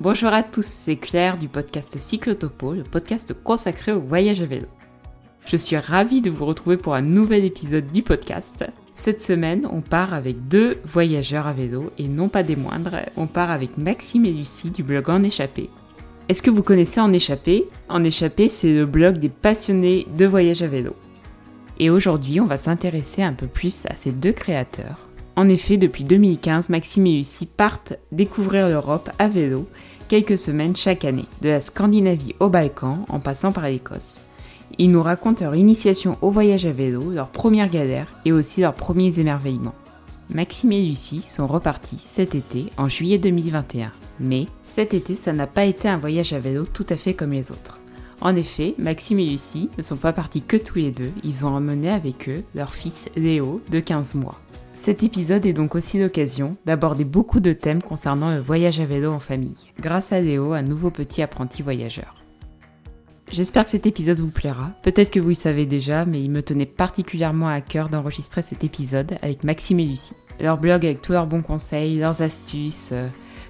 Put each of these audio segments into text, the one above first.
Bonjour à tous, c'est Claire du podcast Cyclotopo, le podcast consacré au voyage à vélo. Je suis ravie de vous retrouver pour un nouvel épisode du podcast. Cette semaine, on part avec deux voyageurs à vélo et non pas des moindres, on part avec Maxime et Lucie du blog En Échappée. Est-ce que vous connaissez En Échappée? En Échappée, c'est le blog des passionnés de voyage à vélo. Et aujourd'hui, on va s'intéresser un peu plus à ces deux créateurs en effet, depuis 2015, Maxime et Lucie partent découvrir l'Europe à vélo quelques semaines chaque année, de la Scandinavie au Balkan en passant par l'Écosse. Ils nous racontent leur initiation au voyage à vélo, leurs premières galères et aussi leurs premiers émerveillements. Maxime et Lucie sont repartis cet été, en juillet 2021. Mais cet été, ça n'a pas été un voyage à vélo tout à fait comme les autres. En effet, Maxime et Lucie ne sont pas partis que tous les deux, ils ont emmené avec eux leur fils Léo de 15 mois. Cet épisode est donc aussi l'occasion d'aborder beaucoup de thèmes concernant le voyage à vélo en famille, grâce à Léo, un nouveau petit apprenti voyageur. J'espère que cet épisode vous plaira. Peut-être que vous le savez déjà, mais il me tenait particulièrement à cœur d'enregistrer cet épisode avec Maxime et Lucie. Leur blog avec tous leurs bons conseils, leurs astuces, euh,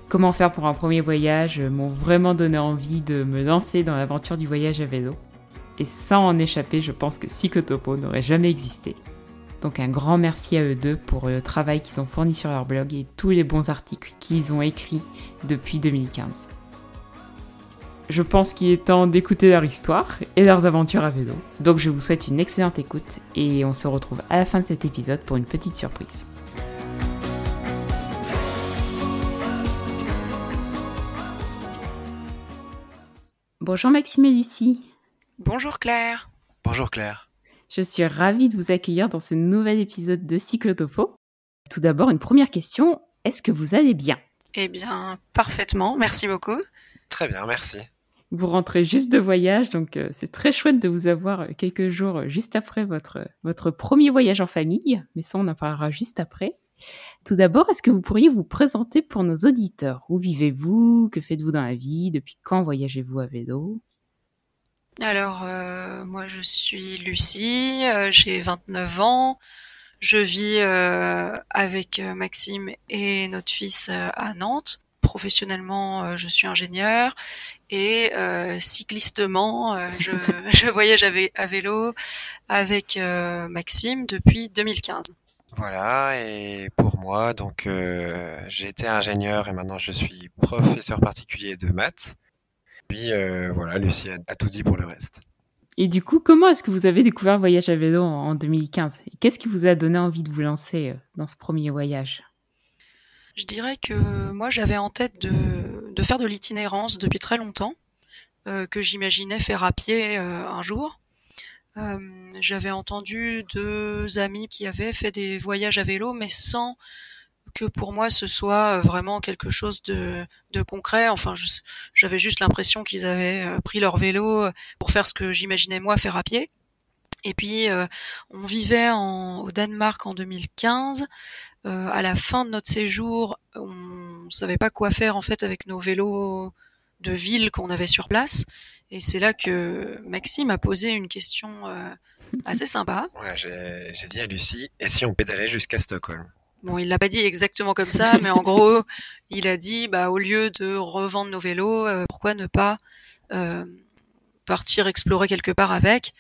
comment faire pour un premier voyage euh, m'ont vraiment donné envie de me lancer dans l'aventure du voyage à vélo. Et sans en échapper, je pense que Cyclotopo n'aurait jamais existé. Donc un grand merci à eux deux pour le travail qu'ils ont fourni sur leur blog et tous les bons articles qu'ils ont écrits depuis 2015. Je pense qu'il est temps d'écouter leur histoire et leurs aventures à vélo. Donc je vous souhaite une excellente écoute et on se retrouve à la fin de cet épisode pour une petite surprise. Bonjour Maxime et Lucie. Bonjour Claire. Bonjour Claire. Je suis ravie de vous accueillir dans ce nouvel épisode de Cyclotopo. Tout d'abord, une première question. Est-ce que vous allez bien? Eh bien, parfaitement. Merci beaucoup. Très bien, merci. Vous rentrez juste de voyage, donc euh, c'est très chouette de vous avoir euh, quelques jours euh, juste après votre, votre premier voyage en famille. Mais ça, on en parlera juste après. Tout d'abord, est-ce que vous pourriez vous présenter pour nos auditeurs? Où vivez-vous? Que faites-vous dans la vie? Depuis quand voyagez-vous à vélo? Alors, euh, moi, je suis Lucie, euh, j'ai 29 ans. Je vis euh, avec Maxime et notre fils à Nantes. Professionnellement, je suis ingénieur et cyclistement, je, je, voyage à, vélo avec Maxime depuis 2015. Voilà, et pour moi, donc été ingénieur et maintenant je suis professeur particulier de maths. Puis euh, voilà, Lucie a, tout dit pour le reste. Et du coup, comment est-ce que vous avez découvert le voyage à vélo en, 2015 Qu'est-ce qui vous a donné envie de vous lancer euh, dans ce premier voyage? Je dirais que moi, j'avais en tête de, faire de l'itinérance depuis très longtemps, euh, que j'imaginais faire à pied un jour. j'avais entendu deux amis qui avaient fait des voyages à vélo, mais sans que pour moi ce soit euh, vraiment quelque chose de, de concret. Enfin, j'avais juste l'impression qu'ils avaient euh, pris leur vélo euh, pour faire ce que j'imaginais moi faire à pied. Et puis on vivait en, au Danemark en 2015. Euh, à la fin de notre séjour, on savait pas quoi faire en fait avec nos vélos de ville qu'on avait sur place. Et c'est là que Maxime a posé une question assez sympa. Voilà, j'ai dit à Lucie, et si on pédalait jusqu'à Stockholm? Bon, il l'a pas dit exactement comme ça, mais en gros, il a dit, bah, au lieu de revendre nos vélos, euh, pourquoi ne pas euh, partir explorer quelque part avec?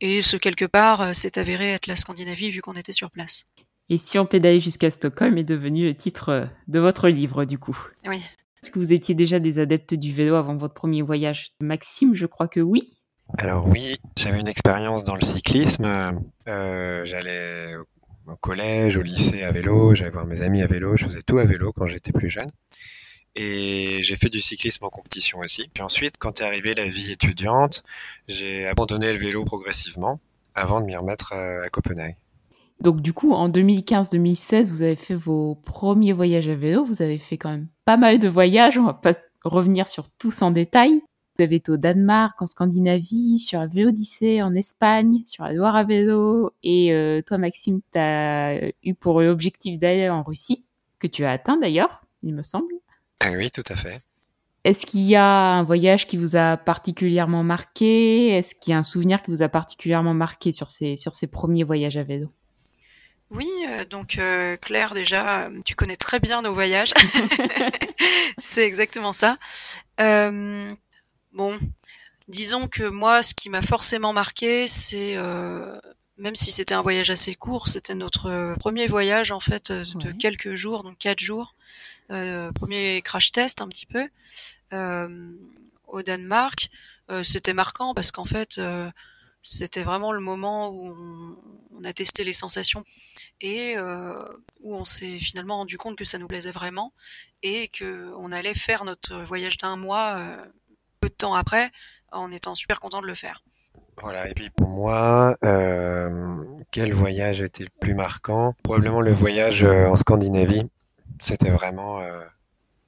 Et ce quelque part euh, s'est avéré être la Scandinavie vu qu'on était sur place. Et si on pédalait jusqu'à Stockholm est devenu le titre de votre livre, du coup. Oui. Est-ce que vous étiez déjà des adeptes du vélo avant votre premier voyage? Maxime, je crois que oui. Alors oui, j'avais une expérience dans le cyclisme. J'allais au collège, au lycée à vélo, j'allais voir mes amis à vélo, je faisais tout à vélo quand j'étais plus jeune. Et j'ai fait du cyclisme en compétition aussi. Puis ensuite, quand est arrivée la vie étudiante, j'ai abandonné le vélo progressivement avant de m'y remettre à, Copenhague. Donc du coup, en 2015-2016, vous avez fait vos premiers voyages à vélo. Vous avez fait quand même pas mal de voyages. On va pas revenir sur tous en détail. Vous avez été au Danemark, en Scandinavie, sur la Véodyssée, en Espagne, sur la Loire à vélo. Et euh, toi, Maxime, tu as eu pour objectif d'aller en Russie, que tu as atteint d'ailleurs, il me semble. Ah oui, tout à fait. Est-ce qu'il y a un voyage qui vous a particulièrement marqué? Est-ce qu'il y a un souvenir qui vous a particulièrement marqué sur ces, sur ces premiers voyages à vélo? Oui, donc Claire, déjà, tu connais très bien nos voyages. c'est exactement ça. Bon, disons que moi, ce qui m'a forcément marqué, c'est même si c'était un voyage assez court, c'était notre premier voyage en fait de quelques jours, donc quatre jours. premier crash test un petit peu au Danemark. c'était marquant parce qu'en fait, c'était vraiment le moment où on, a testé les sensations et euh, où on s'est finalement rendu compte que ça nous plaisait vraiment et que on allait faire notre voyage d'un mois euh, peu de temps après en étant super content de le faire. Voilà, et puis pour moi, euh, quel voyage était le plus marquant? Probablement le voyage en Scandinavie. C'était vraiment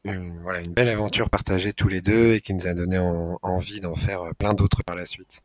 une, voilà, une belle aventure partagée tous les deux et qui nous a donné envie d'en faire plein d'autres par la suite.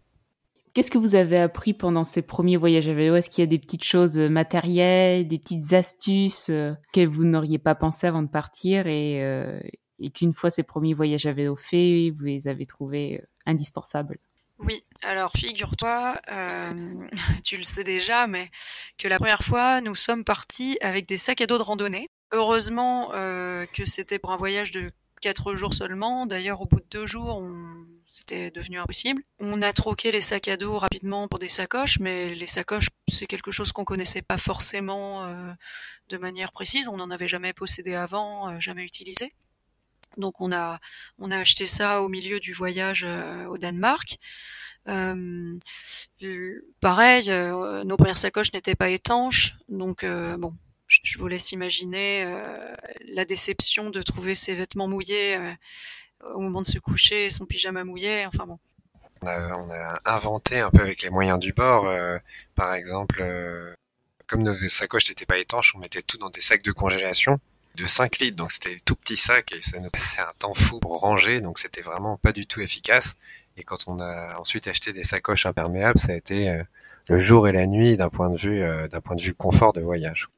Qu'est-ce que vous avez appris pendant ces premiers voyages à vélo Est-ce qu'il y a des petites choses euh, matérielles, des petites astuces euh, que vous n'auriez pas pensé avant de partir et, euh, et qu'une fois ces premiers voyages à vélo faits, vous les avez trouvés indispensables oui, alors figure-toi, tu le sais déjà, mais que la première fois, nous sommes partis avec des sacs à dos de randonnée. Heureusement que c'était pour un voyage de quatre jours seulement. D'ailleurs, au bout de deux jours, c'était devenu impossible. On a troqué les sacs à dos rapidement pour des sacoches, mais les sacoches, c'est quelque chose qu'on connaissait pas forcément euh, de manière précise. On n'en avait jamais possédé avant, euh, jamais utilisé. Donc on a on a acheté ça au milieu du voyage euh, au Danemark. pareil, nos premières sacoches n'étaient pas étanches, donc bon, je vous laisse imaginer euh, la déception de trouver ses vêtements mouillés euh, au moment de se coucher, son pyjama mouillé. Enfin bon. On a, inventé un peu avec les moyens du bord. Euh, par exemple, comme nos sacoches n'étaient pas étanches, on mettait tout dans des sacs de congélation de 5 litres. Donc c'était tout petits sacs et ça nous passait un temps fou pour ranger. Donc c'était vraiment pas du tout efficace. Et quand on a ensuite acheté des sacoches imperméables, ça a été le jour et la nuit d'un point de vue d'un point de vue confort de voyage.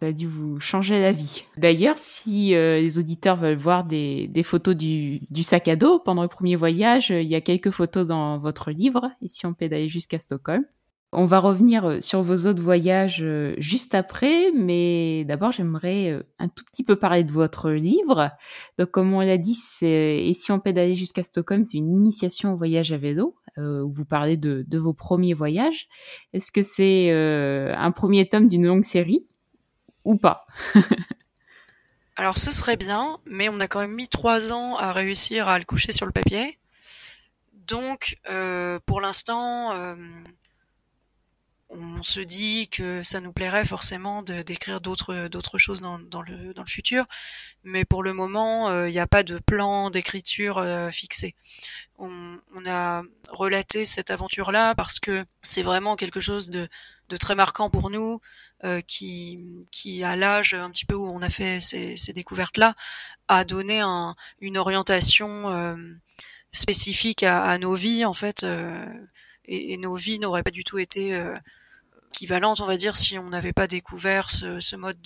Ça a dû vous changer la vie. D'ailleurs, si euh, les auditeurs veulent voir des, des photos du, du, sac à dos pendant le premier voyage, il y a quelques photos dans votre livre, ici on pédale jusqu'à Stockholm. On va revenir euh, sur vos autres voyages euh, juste après, mais d'abord j'aimerais un tout petit peu parler de votre livre. Donc comme on l'a dit, Et si on pédalait jusqu'à Stockholm, c'est une initiation au voyage à vélo, où vous parlez de, vos premiers voyages. Est-ce que c'est un premier tome d'une longue série ou pas? Alors ce serait bien, mais on a quand même mis trois ans à réussir à le coucher sur le papier. Donc euh, pour l'instant, euh, on se dit que ça nous plairait forcément d'écrire d'autres d'autres choses dans, le dans le futur, mais pour le moment, il euh, n'y a pas de plan d'écriture fixé. On, a relaté cette aventure-là parce que c'est vraiment quelque chose de très marquant pour nous, euh, qui, qui à l'âge un petit peu où on a fait ces, découvertes-là, a donné un, une orientation euh, spécifique à, à, nos vies en fait, euh, et, nos vies n'auraient pas du tout été euh, équivalentes, on va dire, si on n'avait pas découvert ce, mode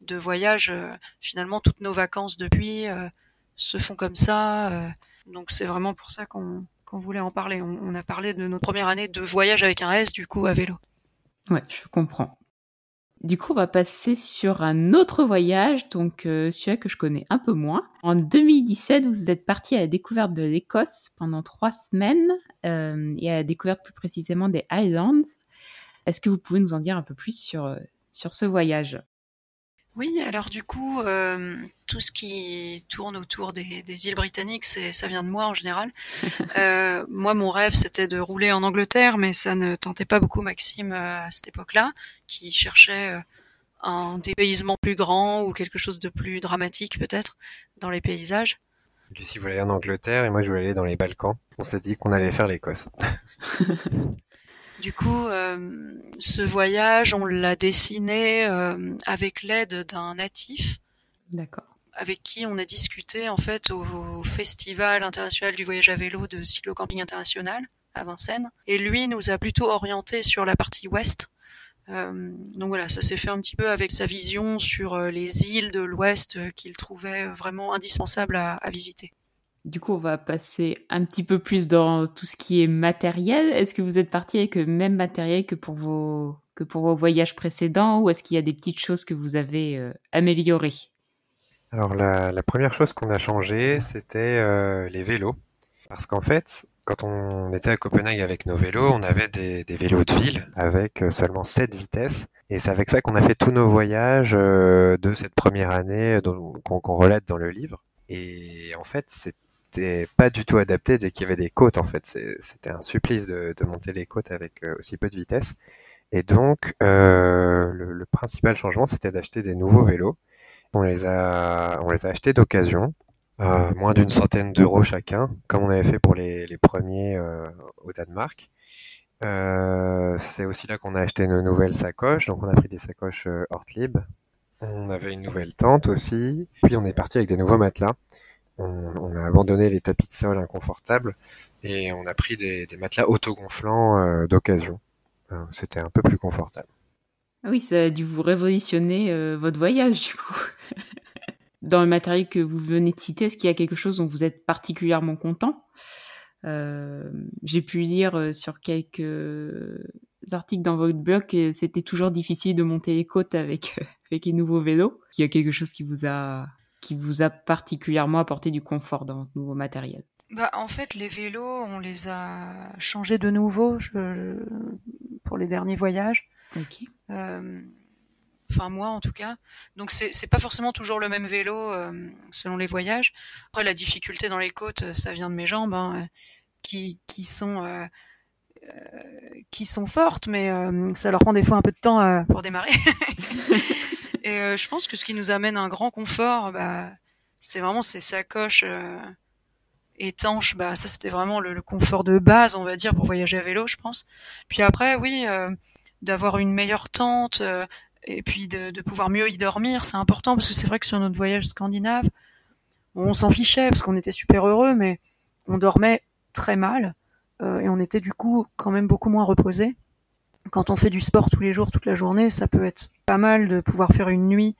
de, voyage. Euh, finalement, toutes nos vacances depuis se font comme ça, donc c'est vraiment pour ça qu'on voulait en parler. On, a parlé de notre première année de voyage avec un S, du coup, à vélo. Ouais, je comprends. Du coup, on va passer sur un autre voyage, donc euh, celui que je connais un peu moins. En 2017, vous êtes parti à la découverte de l'Écosse pendant trois semaines euh, et à la découverte plus précisément des Highlands. Est-ce que vous pouvez nous en dire un peu plus sur, euh, sur ce voyage? Oui, alors du coup, euh, tout ce qui tourne autour des, des îles britanniques, c'est ça vient de moi en général. Euh, moi, mon rêve, c'était de rouler en Angleterre, mais ça ne tentait pas beaucoup Maxime euh, à cette époque-là, qui cherchait un dépaysement plus grand ou quelque chose de plus dramatique peut-être dans les paysages. Lucie voulait aller en Angleterre et moi je voulais aller dans les Balkans. On s'est dit qu'on allait faire l'Écosse. Du coup, euh, ce voyage, on l'a dessiné euh, avec l'aide d'un natif. D'accord. Avec qui on a discuté en fait au, Festival international du voyage à vélo de cyclo-camping international à Vincennes. Et lui nous a plutôt orienté sur la partie ouest. Euh, donc voilà, ça s'est fait un petit peu avec sa vision sur les îles de l'ouest qu'il trouvait vraiment indispensable à visiter. Du coup, on va passer un petit peu plus dans tout ce qui est matériel. Est-ce que vous êtes parti avec le même matériel que pour vos que pour vos voyages précédents ou est-ce qu'il y a des petites choses que vous avez euh, améliorées? Alors la, première chose qu'on a changé, c'était euh, les vélos. Parce qu'en fait, quand on était à Copenhague avec nos vélos, on avait des, vélos de ville avec euh, seulement 7 vitesses. Et c'est avec ça qu'on a fait tous nos voyages de cette première année qu'on relate dans le livre. Et en fait, c'était pas du tout adapté dès qu'il y avait des côtes. En fait, c'était un supplice de, monter les côtes avec aussi peu de vitesse. Et donc, euh, le, principal changement, c'était d'acheter des nouveaux vélos. On les a, on les a achetés d'occasion, euh, moins d'une centaine d'euros chacun, comme on avait fait pour les, les premiers euh, au Danemark. Euh, c'est aussi là qu'on a acheté nos nouvelles sacoches. Donc, on a pris des sacoches euh, Hortlib. On avait une nouvelle tente aussi. Puis, on est parti avec des nouveaux matelas. On, a abandonné les tapis de sol inconfortables et on a pris des, matelas autogonflants euh, d'occasion. Euh, c'était un peu plus confortable. Ah oui, ça a dû vous révolutionner euh, votre voyage du coup. Dans le matériel que vous venez de citer, est-ce qu'il y a quelque chose dont vous êtes particulièrement content? Euh, J'ai pu lire sur quelques articles dans votre blog que c'était toujours difficile de monter les côtes avec avec les nouveaux vélos. Qu'il y a quelque chose qui vous a qui vous a particulièrement apporté du confort dans votre nouveau matériel bah, en fait, les vélos, on les a changés de nouveau je, pour les derniers voyages. Ok. Euh, enfin moi en tout cas. Donc c'est c'est pas forcément toujours le même vélo euh, selon les voyages. Après la difficulté dans les côtes, ça vient de mes jambes hein, qui qui sont euh, qui sont fortes, mais ça leur prend des fois un peu de temps pour démarrer. Et je pense que ce qui nous amène un grand confort, bah, c'est vraiment ces sacoches étanches, bah ça c'était vraiment le, le, confort de base, on va dire, pour voyager à vélo, je pense. Puis après, oui, euh, d'avoir une meilleure tente euh, et puis de, de, pouvoir mieux y dormir, c'est important parce que c'est vrai que sur notre voyage scandinave, on s'en fichait parce qu'on était super heureux, mais on dormait très mal euh, et on était du coup quand même beaucoup moins reposé. Quand on fait du sport tous les jours, toute la journée, ça peut être pas mal de pouvoir faire une nuit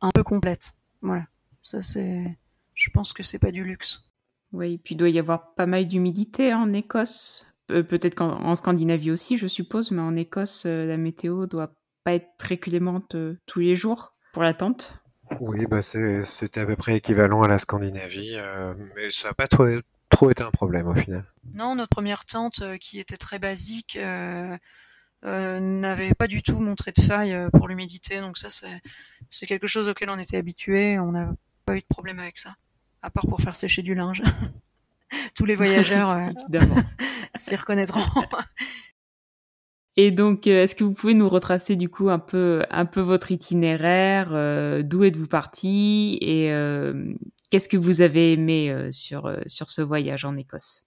un peu complète. Voilà, ça c'est, je pense que c'est pas du luxe. Oui, puis il doit y avoir pas mal d'humidité en Écosse. Peut-être qu'en Scandinavie aussi, je suppose, mais en Écosse, euh, la météo doit pas être très clémente euh, tous les jours pour la tente. Oui, bah c'était à peu près équivalent à la Scandinavie, euh, mais ça n'a pas trop, trop été un problème au final. Non, notre première tente, euh, qui était très basique, euh, n'avait pas du tout montré de faille pour l'humidité, donc ça c'est quelque chose auquel on était habitué, on n'a pas eu de problème avec ça à part pour faire sécher du linge. Tous les voyageurs euh, s'y reconnaîtront. Et donc, euh, est-ce que vous pouvez nous retracer du coup un peu, un peu votre itinéraire euh, D'où êtes-vous parti et euh, qu'est-ce que vous avez aimé euh, sur sur ce voyage en Écosse?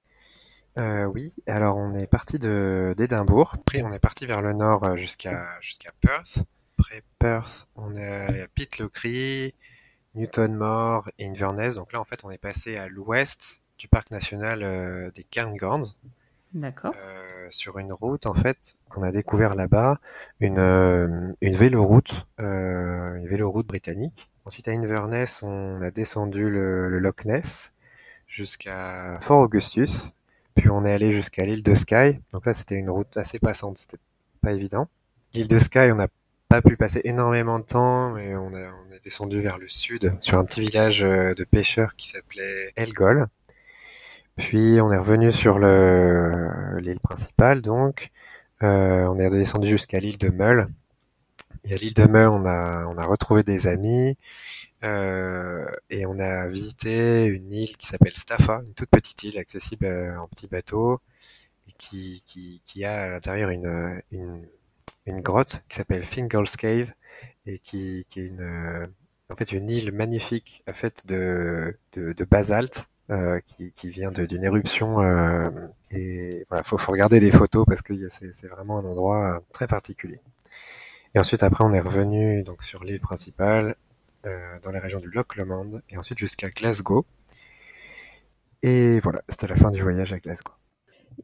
Oui, alors on est parti de d'Édimbourg, puis on est parti vers le nord jusqu'à jusqu'à Perth. Après Perth, on est allé à Pitlochry, Newtonmore et Inverness. Donc là, en fait, on est passé à l'ouest du parc national euh, des Cairngorms. D'accord. Euh, sur une route, en fait, qu'on a découvert là-bas, une, euh, une véloroute, euh, une véloroute britannique. Ensuite, à Inverness, on a descendu le, le Loch Ness jusqu'à Fort Augustus. Puis on est allé jusqu'à l'île de Skye. Donc là, c'était une route assez passante, c'était pas évident. L'île de Skye, on a pas pu passer énormément de temps, mais on, est descendu vers le sud, sur un petit village de pêcheurs qui s'appelait Elgol. Puis on est revenu sur l'île principale, donc euh, on est descendu jusqu'à l'île de Meul. Et à l'île de Meul, on a, on a retrouvé des amis euh, et on a visité une île qui s'appelle Staffa, une toute petite île accessible en petit bateau et qui, qui, qui a à l'intérieur une, une une grotte qui s'appelle Fingal's Cave et qui, qui est une, en fait une île magnifique faite de, de, de basalte euh, qui, qui, vient d'une éruption euh, et voilà faut, faut regarder des photos parce que c'est vraiment un endroit très particulier. Et ensuite après on est revenu donc sur l'île principale euh, dans la région du Loch Lomond et ensuite jusqu'à Glasgow. Et voilà, c'était la fin du voyage à Glasgow.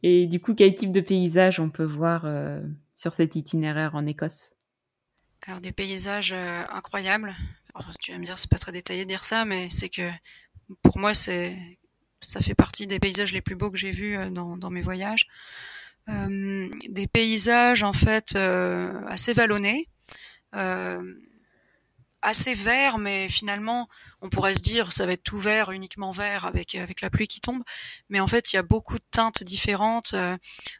Et du coup, quel type de paysage on peut voir euh, sur cet itinéraire en Écosse? Alors des paysages euh, incroyables. Alors, tu vas me dire c'est pas très détaillé de dire ça, mais c'est que pour moi c'est ça fait partie des paysages les plus beaux que j'ai vus euh, dans, dans, mes voyages. Des paysages en fait assez vallonnés assez vert, mais finalement, on pourrait se dire ça va être tout vert, uniquement vert avec avec la pluie qui tombe. Mais en fait, il y a beaucoup de teintes différentes. Euh,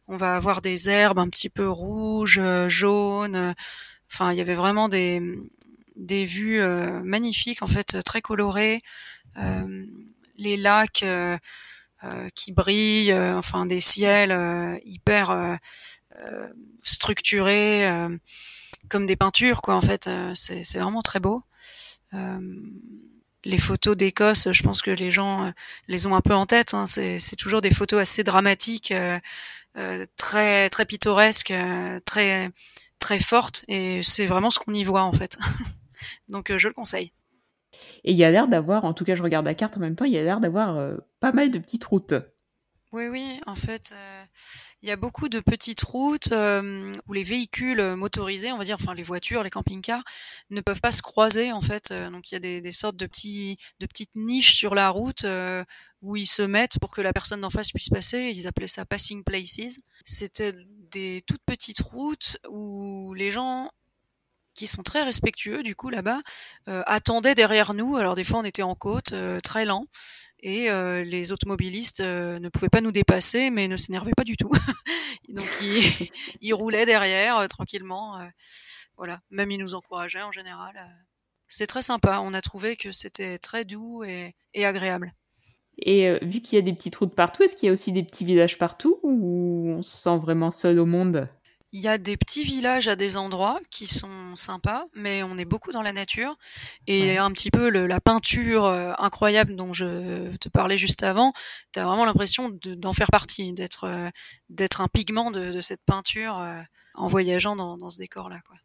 on va avoir des herbes un petit peu rouges, euh, jaunes. Euh, enfin, il y avait vraiment des des vues magnifiques, en fait, très colorées. les lacs qui brillent, enfin des ciels hyper structurés comme des peintures, quoi. En fait, euh, c'est vraiment très beau. Euh, les photos d'Écosse, je pense que les gens euh, les ont un peu en tête. Hein. C'est toujours des photos assez dramatiques, très très pittoresques, très très fortes, et c'est vraiment ce qu'on y voit en fait. Donc je le conseille. Et il y a l'air d'avoir, en tout cas je regarde la carte en même temps, il y a l'air d'avoir pas mal de petites routes. Oui, oui, en fait, euh, il y a beaucoup de petites routes euh, où les véhicules motorisés, on va dire, enfin les voitures, les camping-cars, ne peuvent pas se croiser en fait. Euh, donc il y a des, des, sortes de petits, de petites niches sur la route où ils se mettent pour que la personne d'en face puisse passer. Ils appelaient ça passing places. C'était des toutes petites routes où les gens qui sont très respectueux du coup là-bas attendaient derrière nous. Alors des fois on était en côte, très lent et euh, les automobilistes euh, ne pouvaient pas nous dépasser, mais ne s'énervaient pas du tout. Donc ils, roulaient derrière euh, tranquillement. voilà, même ils nous encourageaient en général. c'est très sympa. On a trouvé que c'était très doux et, et agréable. Et vu qu'il y a des petites routes partout, est-ce qu'il y a aussi des petits villages partout ou on se sent vraiment seul au monde? Il y a des petits villages à des endroits qui sont sympas, mais on est beaucoup dans la nature. Et un petit peu le, la peinture euh, incroyable dont je te parlais juste avant, tu as vraiment l'impression d'en faire partie, d'être euh, d'être un pigment de, de cette peinture euh, en voyageant dans, dans ce décor-là. Quoi.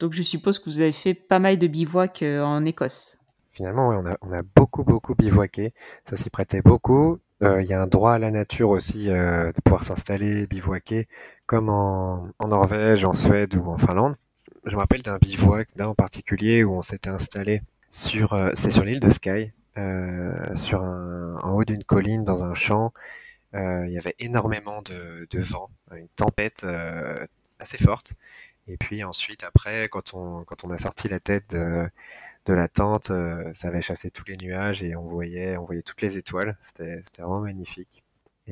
Donc je suppose que vous avez fait pas mal de bivouac en Écosse. Finalement, on, a, on a beaucoup, beaucoup bivouaqué. Ça s'y prêtait beaucoup. Il y a un droit à la nature aussi, de pouvoir s'installer, bivouaquer comme en, Norvège, en Suède ou en Finlande. Je me rappelle d'un bivouac, d'un en particulier, où on s'était installé sur, euh, c'est sur l'île de Skye, euh, sur un, en haut d'une colline, dans un champ. Euh, il y avait énormément de, de vent, une tempête euh, assez forte. Et puis ensuite, après, quand on, quand on a sorti la tête de, de la tente, euh, ça avait chassé tous les nuages et on voyait, on voyait toutes les étoiles. C'était, c'était vraiment magnifique.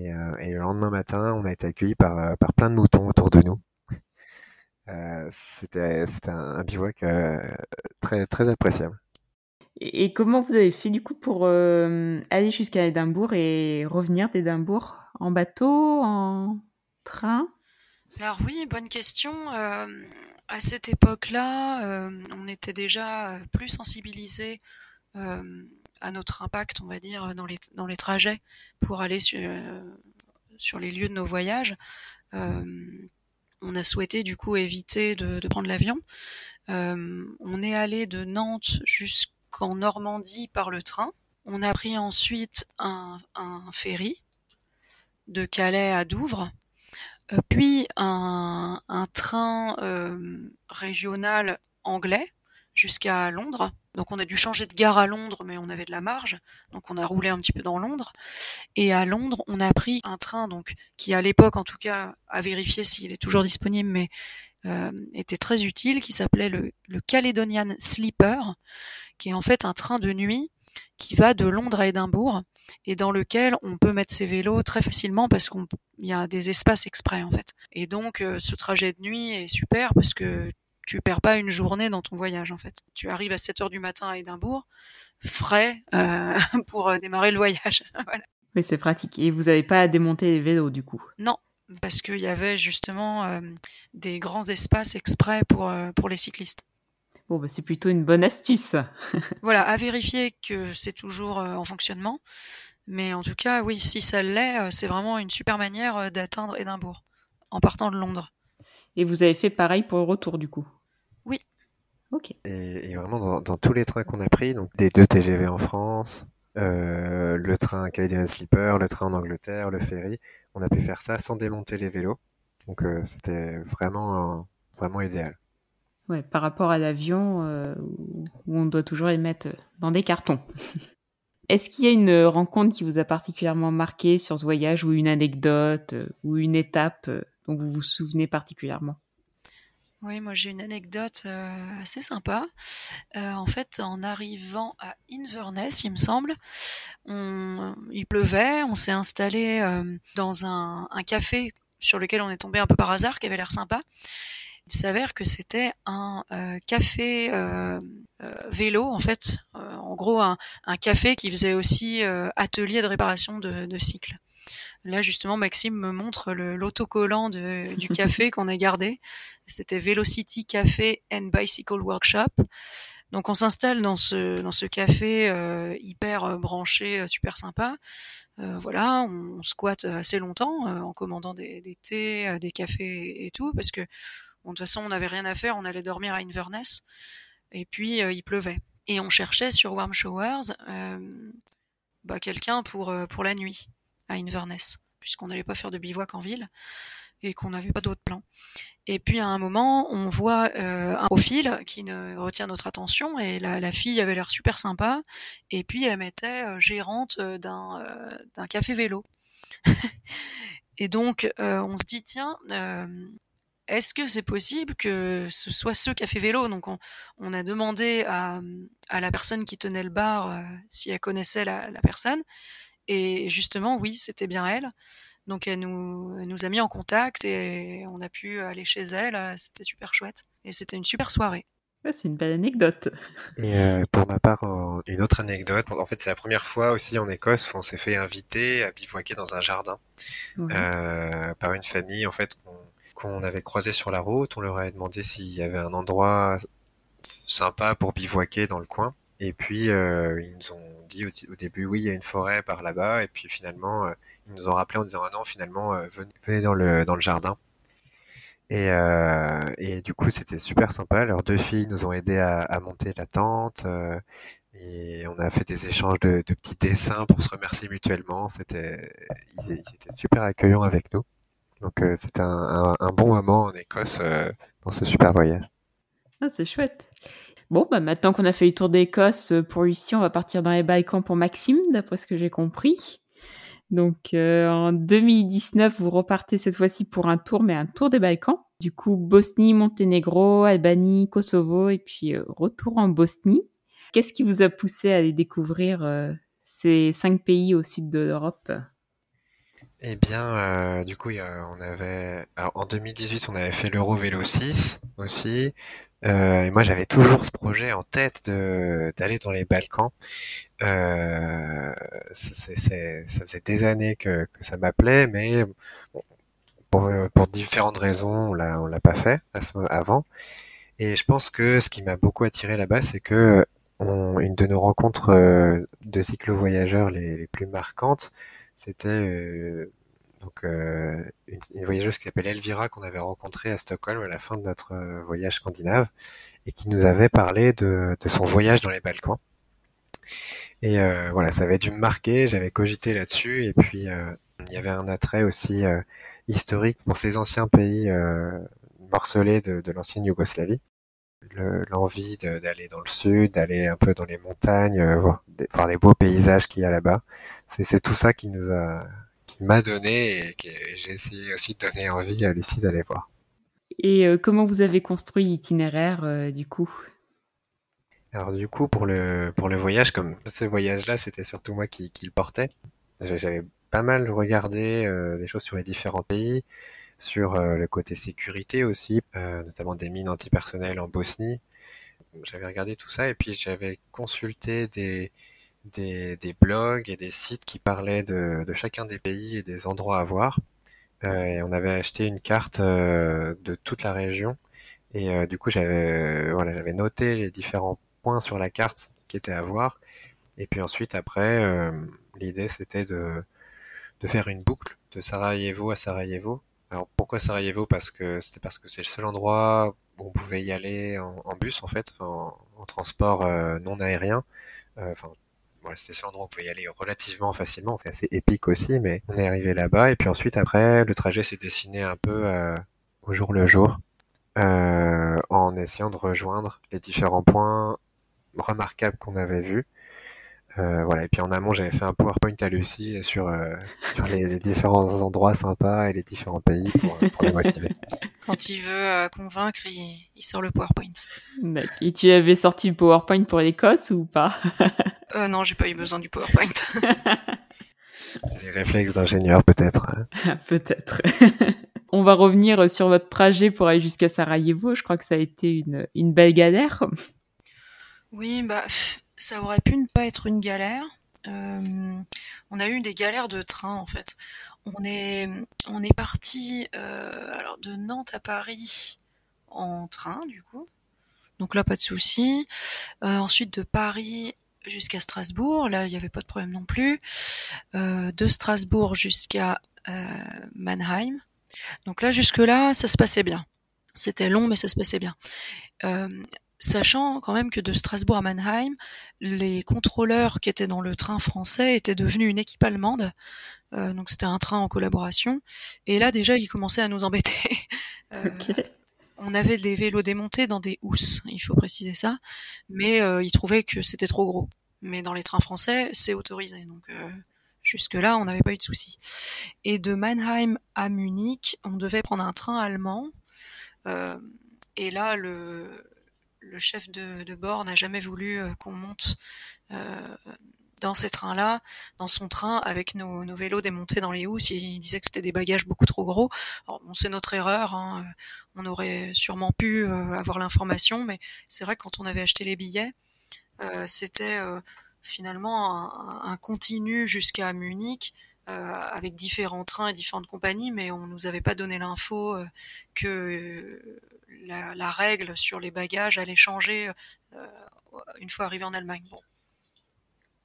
Euh, et, le lendemain matin, on a été accueillis par, euh, par plein de moutons autour de nous. Euh, c'était un, bivouac très, très appréciable. Et comment vous avez fait du coup pour aller jusqu'à Édimbourg et revenir d'Édimbourg En bateau En train? Alors oui, bonne question. à cette époque-là, on était déjà plus sensibilisés à notre impact, on va dire, dans les, dans les trajets pour aller sur, sur les lieux de nos voyages. Euh, on a souhaité du coup éviter de, prendre l'avion. Euh, on est allé de Nantes jusqu'en Normandie par le train. On a pris ensuite un, ferry de Calais à Douvres, euh, puis un, train euh, régional anglais jusqu'à Londres. Donc on a dû changer de gare à Londres, mais on avait de la marge, donc on a roulé un petit peu dans Londres. Et à Londres, on a pris un train, donc qui à l'époque, en tout cas, à vérifier s'il est toujours disponible, mais euh, était très utile, qui s'appelait le, le Caledonian Sleeper, qui est en fait un train de nuit qui va de Londres à Édimbourg et dans lequel on peut mettre ses vélos très facilement parce qu'il y a des espaces exprès en fait. Et donc euh, ce trajet de nuit est super parce que tu perds pas une journée dans ton voyage en fait. Tu arrives à 7 heures du matin à Édimbourg, frais euh, pour euh, démarrer le voyage. voilà. Oui, c'est pratique. Et vous n'avez pas à démonter les vélos du coup? Non, parce qu'il y avait justement euh, des grands espaces exprès pour, pour les cyclistes. Bon, bah, c'est plutôt une bonne astuce. voilà, à vérifier que c'est toujours en fonctionnement. Mais en tout cas, oui, si ça l'est, c'est vraiment une super manière d'atteindre Édimbourg en partant de Londres. Et vous avez fait pareil pour le retour du coup? Ok. Et, vraiment, dans, tous les trains qu'on a pris, donc des deux TGV en France, euh, le train Canadian Sleeper, le train en Angleterre, le ferry, on a pu faire ça sans démonter les vélos. Donc euh, c'était vraiment, vraiment idéal. Ouais, par rapport à l'avion, euh, où on doit toujours les mettre dans des cartons. Est-ce qu'il y a une rencontre qui vous a particulièrement marqué sur ce voyage, ou une anecdote, ou une étape dont vous vous souvenez particulièrement? Oui, moi j'ai une anecdote euh, assez sympa. Euh, en fait, en arrivant à Inverness, il me semble, on, il pleuvait, on s'est installé euh, dans un, un, café sur lequel on est tombé un peu par hasard, qui avait l'air sympa. Il s'avère que c'était un café vélo, en fait. en gros, un, un, café qui faisait aussi atelier de réparation de, de cycles. Là, justement, Maxime me montre l'autocollant du café qu'on a gardé. C'était Velocity Café and Bicycle Workshop. Donc, on s'installe dans ce, dans ce café euh, hyper euh, branché, euh, super sympa. voilà, on, squatte assez longtemps en commandant des, des thés, des cafés et tout, parce que bon, de toute façon, on n'avait rien à faire, on allait dormir à Inverness. Et puis, il pleuvait. Et on cherchait sur Warm Showers bah, quelqu'un pour, pour la nuit à Inverness, puisqu'on n'allait pas faire de bivouac en ville et qu'on n'avait pas d'autres plans. Et puis à un moment, on voit euh, un profil qui ne retient notre attention et la, la fille avait l'air super sympa et puis elle m'était euh, gérante euh, d'un d'un café vélo. et donc on se dit tiens, est-ce que c'est possible que ce soit ce café vélo? Donc on, on, a demandé à, à la personne qui tenait le bar si elle connaissait la, la personne et justement, oui, c'était bien elle. Donc elle nous, nous a mis en contact et on a pu aller chez elle. C'était super chouette. Et c'était une super soirée. c'est une belle anecdote. Et euh, pour ma part, une autre anecdote. En fait, c'est la première fois aussi en Écosse où on s'est fait inviter à bivouaquer dans un jardin euh, par une famille en fait qu'on avait croisé sur la route. On leur avait demandé s'il y avait un endroit sympa pour bivouaquer dans le coin. Et puis euh, ils nous ont dit au, début oui il y a une forêt par là-bas et puis finalement euh, ils nous ont rappelé en disant ah non finalement euh, venez, dans le dans le jardin. Et, euh, et du coup c'était super sympa. Leurs deux filles nous ont aidé à, à monter la tente et on a fait des échanges de, de, petits dessins pour se remercier mutuellement. C'était ils, étaient super accueillants avec nous. Donc c'était un, un, un, bon moment en Écosse dans ce super voyage. Ah, c'est chouette. Bon, bah maintenant qu'on a fait le tour d'Écosse euh, pour Lucie, on va partir dans les Balkans pour Maxime, d'après ce que j'ai compris. Donc euh, en 2019, vous repartez cette fois-ci pour un tour, mais un tour des Balkans. Du coup, Bosnie, Monténégro, Albanie, Kosovo, et puis euh, retour en Bosnie. Qu'est-ce qui vous a poussé à découvrir ces cinq pays au sud de l'Europe? Eh bien, du coup, on avait, alors, en 2018, on avait fait l'Euro Vélo 6 aussi. Euh, et moi, j'avais toujours ce projet en tête de d'aller dans les Balkans. Euh, ça faisait des années que, que ça m'appelait, mais pour, pour, différentes raisons, on l'a on l'a pas fait avant. Et je pense que ce qui m'a beaucoup attiré là-bas, c'est que on, une de nos rencontres euh, de cyclo-voyageurs les, les, plus marquantes, c'était euh, donc euh, une, voyageuse qui s'appelle Elvira qu'on avait rencontrée à Stockholm à la fin de notre euh, voyage scandinave et qui nous avait parlé de, de son voyage dans les Balkans. Et euh, voilà, ça avait dû me marquer, j'avais cogité là-dessus et puis il y avait un attrait aussi historique pour ces anciens pays morcelés de, de l'ancienne Yougoslavie. L'envie d'aller dans le sud, d'aller un peu dans les montagnes, voir, voir les beaux paysages qu'il y a là-bas. C'est tout ça qui nous a m'a donné et que j'ai essayé aussi de donner envie à Lucie d'aller voir. Et euh, comment vous avez construit l'itinéraire euh, du coup? Alors du coup pour le pour le voyage, comme ce voyage-là c'était surtout moi qui, qui le portais, j'avais pas mal regardé euh, des choses sur les différents pays, sur le côté sécurité aussi, notamment des mines antipersonnelles en Bosnie. J'avais regardé tout ça et puis j'avais consulté des des, des, blogs et des sites qui parlaient de, de, chacun des pays et des endroits à voir. Euh, et on avait acheté une carte euh, de toute la région. Et euh, du coup, j'avais voilà, j'avais noté les différents points sur la carte qui étaient à voir. Et puis ensuite, après, euh, l'idée c'était de, de faire une boucle de Sarajevo à Sarajevo. Alors pourquoi Sarajevo? Parce que c'était parce que c'est le seul endroit où on pouvait y aller en, bus en fait, en, transport non aérien. C'était ce endroit où on pouvait y aller relativement facilement, fait assez épique aussi, mais on est arrivé là-bas et puis ensuite après le trajet s'est dessiné un peu euh, au jour le jour euh, en essayant de rejoindre les différents points remarquables qu'on avait vus. Euh, voilà. Et puis en amont, j'avais fait un PowerPoint à Lucie sur, euh, sur les, différents endroits sympas et les différents pays pour, pour la motiver. Quand il veut convaincre, il, il, sort le PowerPoint. Et tu avais sorti le PowerPoint pour l'Écosse ou pas? Euh, Non, j'ai pas eu besoin du PowerPoint. C'est les réflexes d'ingénieur peut-être. Hein. peut-être. On va revenir sur votre trajet pour aller jusqu'à Sarajevo. Je crois que ça a été une, une belle galère. Oui, bah ça aurait pu ne pas être une galère. Euh, on a eu des galères de train en fait. On est on est parti euh, alors de Nantes à Paris en train du coup. Donc là pas de souci. Euh, ensuite de Paris jusqu'à Strasbourg, là il n'y avait pas de problème non plus. Euh, de Strasbourg jusqu'à euh, Mannheim. Donc là jusque là ça se passait bien. C'était long mais ça se passait bien. Sachant quand même que de Strasbourg à Mannheim, les contrôleurs qui étaient dans le train français étaient devenus une équipe allemande. Euh, donc c'était un train en collaboration. Et là déjà, ils commençaient à nous embêter. euh, On avait des vélos démontés dans des housses, il faut préciser ça. Mais euh, ils trouvaient que c'était trop gros. Mais dans les trains français, c'est autorisé. Donc euh, jusque-là, on n'avait pas eu de soucis. Et de Mannheim à Munich, on devait prendre un train allemand. Euh, et là, le, le chef de, bord n'a jamais voulu euh, qu'on monte euh, dans ces trains-là, dans son train, avec nos, vélos démontés dans les housses. Il disait que c'était des bagages beaucoup trop gros. C'est notre erreur. Hein. On aurait sûrement pu euh, avoir l'information, mais c'est vrai que quand on avait acheté les billets, c'était finalement un, continu jusqu'à Munich. Avec différents trains et différentes compagnies, mais on nous avait pas donné l'info que la, la, règle sur les bagages allait changer euh, une fois arrivé en Allemagne. Bon.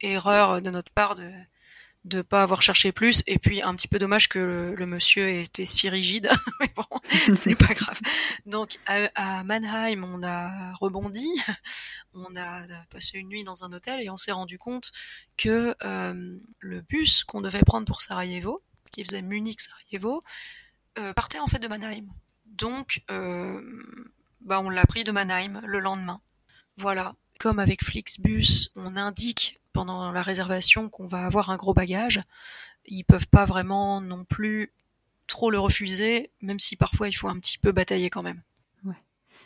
Erreur de notre part de de pas avoir cherché plus. Et puis un petit peu dommage que le, le monsieur ait été si rigide. Mais bon c'est pas grave. Donc à, à, Mannheim on a rebondi. On a passé une nuit dans un hôtel et on s'est rendu compte que euh, le bus qu'on devait prendre pour Sarajevo qui faisait Munich Sarajevo euh, partait en fait de Mannheim. Donc, euh, bah on l'a pris de Mannheim le lendemain. Voilà. Comme avec Flixbus, on indique pendant la réservation qu'on va avoir un gros bagage. Ils peuvent pas vraiment non plus trop le refuser, même si parfois il faut un petit peu batailler quand même. Ouais.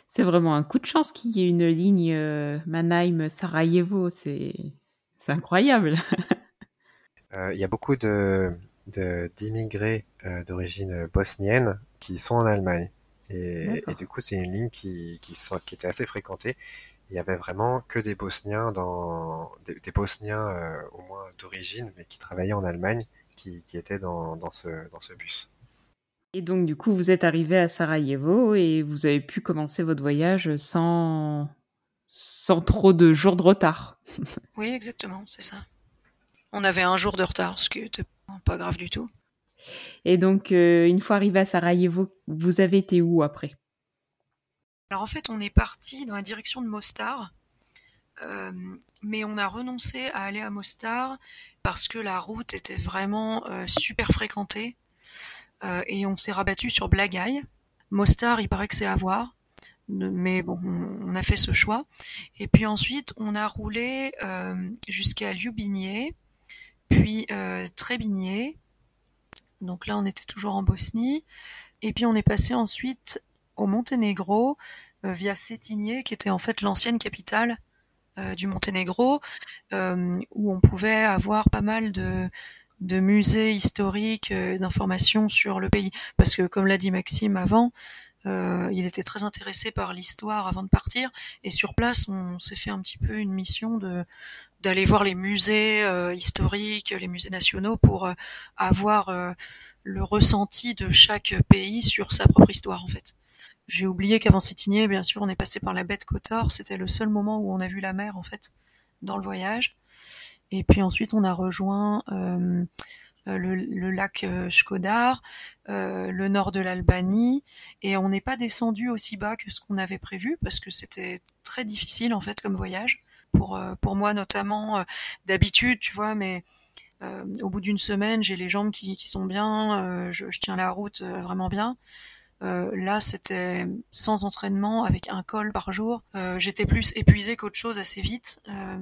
C'est vraiment un coup de chance qu'il y ait une ligne euh, Mannheim-Sarajevo. C'est, c'est incroyable. Il euh, y a beaucoup de, d'immigrés euh, d'origine bosnienne qui sont en Allemagne. Et, et, du coup, c'est une ligne qui, qui, qui, était assez fréquentée. Il y avait vraiment que des Bosniens, dans, des, des Bosniens euh, au moins d'origine, mais qui travaillaient en Allemagne, qui, qui étaient dans, dans, ce, dans ce bus. Et donc, du coup, vous êtes arrivé à Sarajevo et vous avez pu commencer votre voyage sans, sans trop de jours de retard. oui, exactement, c'est ça. On avait un jour de retard, ce qui était pas grave du tout. Et donc, euh, une fois arrivé à Sarajevo, vous avez été où après? Alors en fait, on est parti dans la direction de Mostar, euh, mais on a renoncé à aller à Mostar parce que la route était vraiment euh, super fréquentée euh, et on s'est rabattu sur Blagaï. Mostar, il paraît que c'est à voir, mais bon, on, a fait ce choix. Et puis ensuite, on a roulé jusqu'à Ljubinier, puis Trebinier, donc là, on était toujours en Bosnie. Et puis on est passé ensuite au Monténégro euh, via Cetinje, qui était en fait l'ancienne capitale euh, du Monténégro, euh, où on pouvait avoir pas mal de, musées historiques, d'informations sur le pays. Parce que comme l'a dit Maxime avant, il était très intéressé par l'histoire avant de partir. Et sur place, on s'est fait un petit peu une mission de d'aller voir les musées historiques, les musées nationaux pour avoir le ressenti de chaque pays sur sa propre histoire en fait. J'ai oublié qu'avant Sétigné, bien sûr, on est passé par la baie de Kotor. C'était le seul moment où on a vu la mer en fait dans le voyage. Et puis ensuite, on a rejoint euh, le, le, lac Shkodar, euh, le nord de l'Albanie, et on n'est pas descendu aussi bas que ce qu'on avait prévu parce que c'était très difficile en fait comme voyage pour euh, pour moi notamment euh, d'habitude, tu vois, mais euh, au bout d'une semaine, j'ai les jambes qui, qui sont bien, je, je, tiens la route vraiment bien. Euh, là, c'était sans entraînement, avec un col par jour. Euh, J'étais plus épuisée qu'autre chose assez vite. Euh,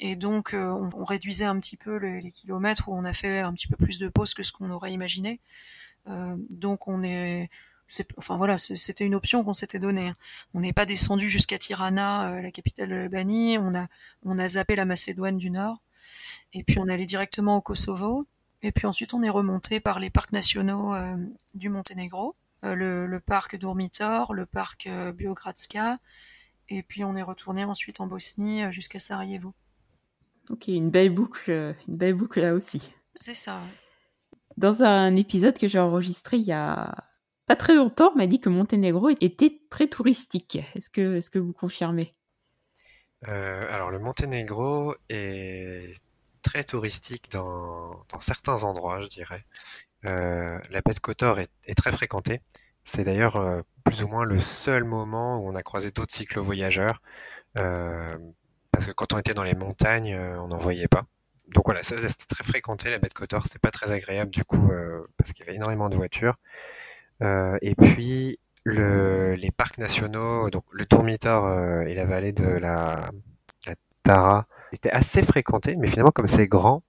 et donc on, réduisait un petit peu les, kilomètres où on a fait un petit peu plus de pauses que ce qu'on aurait imaginé. donc on est enfin voilà, c'était une option qu'on s'était donnée. Hein. On n'est pas descendu jusqu'à Tirana, la capitale de l'Albanie. On a zappé la Macédoine du Nord, et puis on allait directement au Kosovo. Et puis ensuite, on est remonté par les parcs nationaux euh, du Monténégro, euh, le, parc Durmitor, le parc euh, Biogradska, et puis on est retourné ensuite en Bosnie jusqu'à Sarajevo. Ok, une belle boucle, une belle boucle là aussi. C'est ça. Dans un épisode que j'ai enregistré il y a pas très longtemps, on m'a dit que Monténégro était très touristique. Est-ce que, est-ce que vous confirmez? Alors le Monténégro est très touristique dans, dans certains endroits, je dirais. Euh, la baie de Kotor est, est très fréquentée. C'est d'ailleurs euh, plus ou moins le seul moment où on a croisé d'autres cyclo-voyageurs. Euh, parce que quand on était dans les montagnes, on n'en voyait pas. Donc voilà, ça, c'était très fréquenté, la baie de Kotor. C'était pas très agréable du coup, parce qu'il y avait énormément de voitures. et puis, le, les parcs nationaux, donc le Tourmitor et la vallée de la, la Tara, était assez fréquenté, mais finalement, comme c'est grand,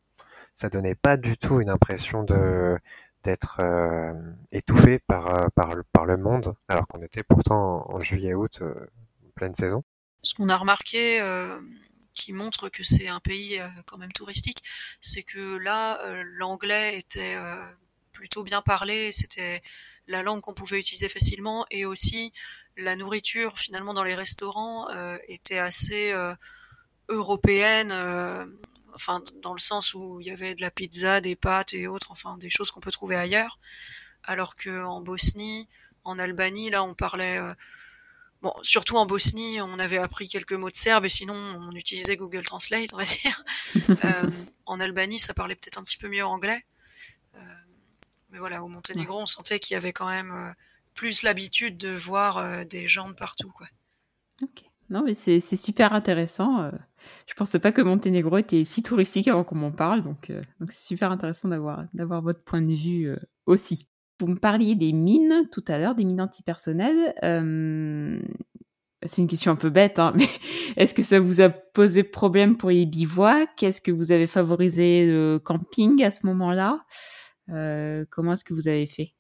ça donnait pas du tout une impression de d'être euh, étouffé par, euh, par, par le monde, alors qu'on était pourtant en, juillet-août, euh, pleine saison. Ce qu'on a remarqué, qui montre que c'est un pays quand même touristique, c'est que là, l'anglais était plutôt bien parlé, c'était la langue qu'on pouvait utiliser facilement, et aussi la nourriture finalement dans les restaurants était assez européenne, euh, enfin dans le sens où il y avait de la pizza, des pâtes et autres, enfin des choses qu'on peut trouver ailleurs, alors que en Bosnie, en Albanie, là on parlait euh, Bon, surtout en Bosnie, on avait appris quelques mots de serbe et sinon on utilisait Google Translate, on va dire. euh, en Albanie, ça parlait peut-être un petit peu mieux anglais. Euh, mais voilà, au Monténégro, on sentait qu'il y avait quand même plus l'habitude de voir des gens de partout, quoi. Ok. Non, mais c'est super intéressant je pensais pas que Monténégro était si touristique avant qu'on m'en parle, donc euh, c'est super intéressant d'avoir votre point de vue euh, aussi. Vous me parliez des mines tout à l'heure, des mines antipersonnelles. Euh, c'est une question un peu bête, hein, mais est-ce que ça vous a posé problème pour les bivouacs? Est-ce que vous avez favorisé le camping à ce moment-là? Comment est-ce que vous avez fait?